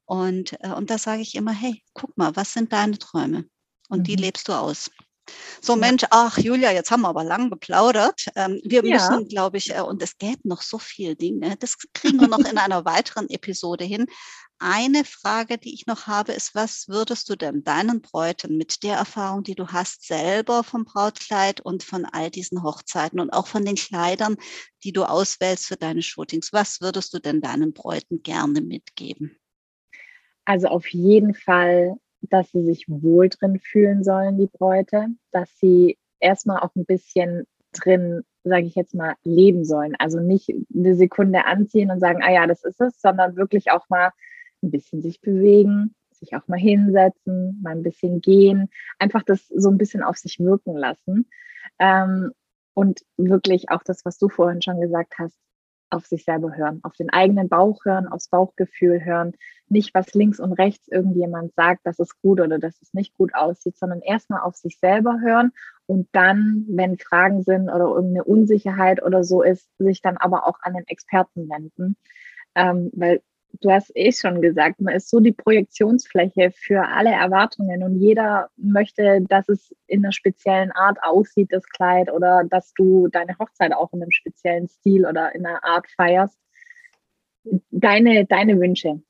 Und, äh, und da sage ich immer, hey, guck mal, was sind deine Träume? Und mhm. die lebst du aus. So Mensch, ach Julia, jetzt haben wir aber lang geplaudert. Ähm, wir ja. müssen, glaube ich, äh, und es gäbe noch so viele Dinge, das kriegen wir noch in <laughs> einer weiteren Episode hin. Eine Frage, die ich noch habe, ist, was würdest du denn deinen Bräuten mit der Erfahrung, die du hast, selber vom Brautkleid und von all diesen Hochzeiten und auch von den Kleidern, die du auswählst für deine Shootings, was würdest du denn deinen Bräuten gerne mitgeben? Also auf jeden Fall dass sie sich wohl drin fühlen sollen, die Bräute, dass sie erstmal auch ein bisschen drin, sage ich jetzt mal, leben sollen. Also nicht eine Sekunde anziehen und sagen, ah ja, das ist es, sondern wirklich auch mal ein bisschen sich bewegen, sich auch mal hinsetzen, mal ein bisschen gehen, einfach das so ein bisschen auf sich wirken lassen. Ähm, und wirklich auch das, was du vorhin schon gesagt hast, auf sich selber hören, auf den eigenen Bauch hören, aufs Bauchgefühl hören, nicht was links und rechts irgendjemand sagt, dass es gut oder dass es nicht gut aussieht, sondern erstmal auf sich selber hören und dann, wenn Fragen sind oder irgendeine Unsicherheit oder so ist, sich dann aber auch an den Experten wenden, ähm, weil du hast eh schon gesagt, man ist so die Projektionsfläche für alle Erwartungen und jeder möchte, dass es in einer speziellen Art aussieht, das Kleid, oder dass du deine Hochzeit auch in einem speziellen Stil oder in einer Art feierst. Deine, deine Wünsche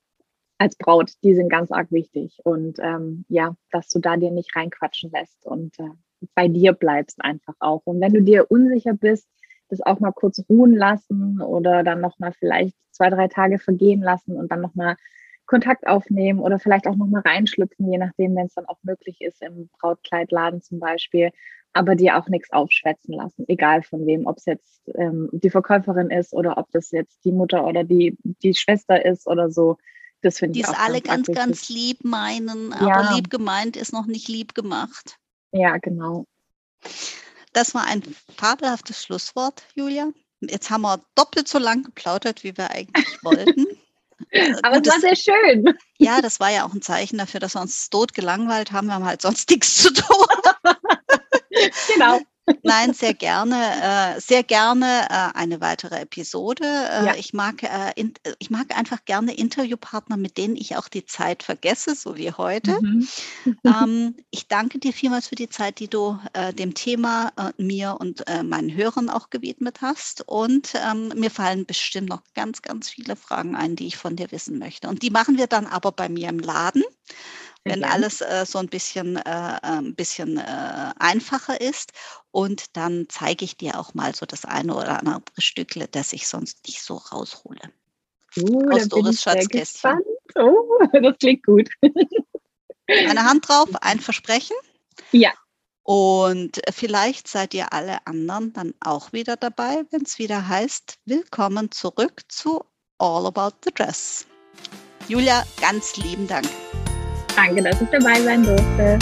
als Braut, die sind ganz arg wichtig. Und ähm, ja, dass du da dir nicht reinquatschen lässt und äh, bei dir bleibst einfach auch. Und wenn du dir unsicher bist, das auch mal kurz ruhen lassen oder dann nochmal vielleicht zwei, drei Tage vergehen lassen und dann nochmal Kontakt aufnehmen oder vielleicht auch nochmal reinschlüpfen, je nachdem, wenn es dann auch möglich ist, im Brautkleidladen zum Beispiel, aber dir auch nichts aufschwätzen lassen, egal von wem, ob es jetzt ähm, die Verkäuferin ist oder ob das jetzt die Mutter oder die, die Schwester ist oder so. Das finde ich auch. Die es alle ganz, ganz, ganz lieb meinen, aber ja. lieb gemeint ist noch nicht lieb gemacht. Ja, genau. Das war ein fabelhaftes Schlusswort, Julia. Jetzt haben wir doppelt so lang geplaudert, wie wir eigentlich <laughs> wollten. Aber es war sehr schön. Ja, das war ja auch ein Zeichen dafür, dass wir uns tot gelangweilt haben. Wir haben halt sonst nichts zu tun. <laughs> genau. Nein, sehr gerne, äh, sehr gerne äh, eine weitere Episode. Äh, ja. ich, mag, äh, in, ich mag einfach gerne Interviewpartner, mit denen ich auch die Zeit vergesse, so wie heute. Mhm. ähm, ich danke dir vielmals für die Zeit, die du äh, dem Thema äh, mir und meinen Hörern auch gewidmet hast. Und ähm, mir fallen bestimmt noch ganz, ganz viele Fragen ein, die ich von dir wissen möchte. Und die machen wir dann aber bei mir im Laden wenn alles äh, so ein bisschen, äh, ein bisschen äh, einfacher ist. Und dann zeige ich dir auch mal so das eine oder andere Stückle, das ich sonst nicht so raushole. Uh, Aus Doris Schatzkästchen. Oh, <laughs> das klingt gut. Eine Hand drauf, ein Versprechen. Ja. Und vielleicht seid ihr alle anderen dann auch wieder dabei, wenn es wieder heißt, willkommen zurück zu All About the Dress. Julia, ganz lieben Dank. Danke, dass ich dabei sein durfte.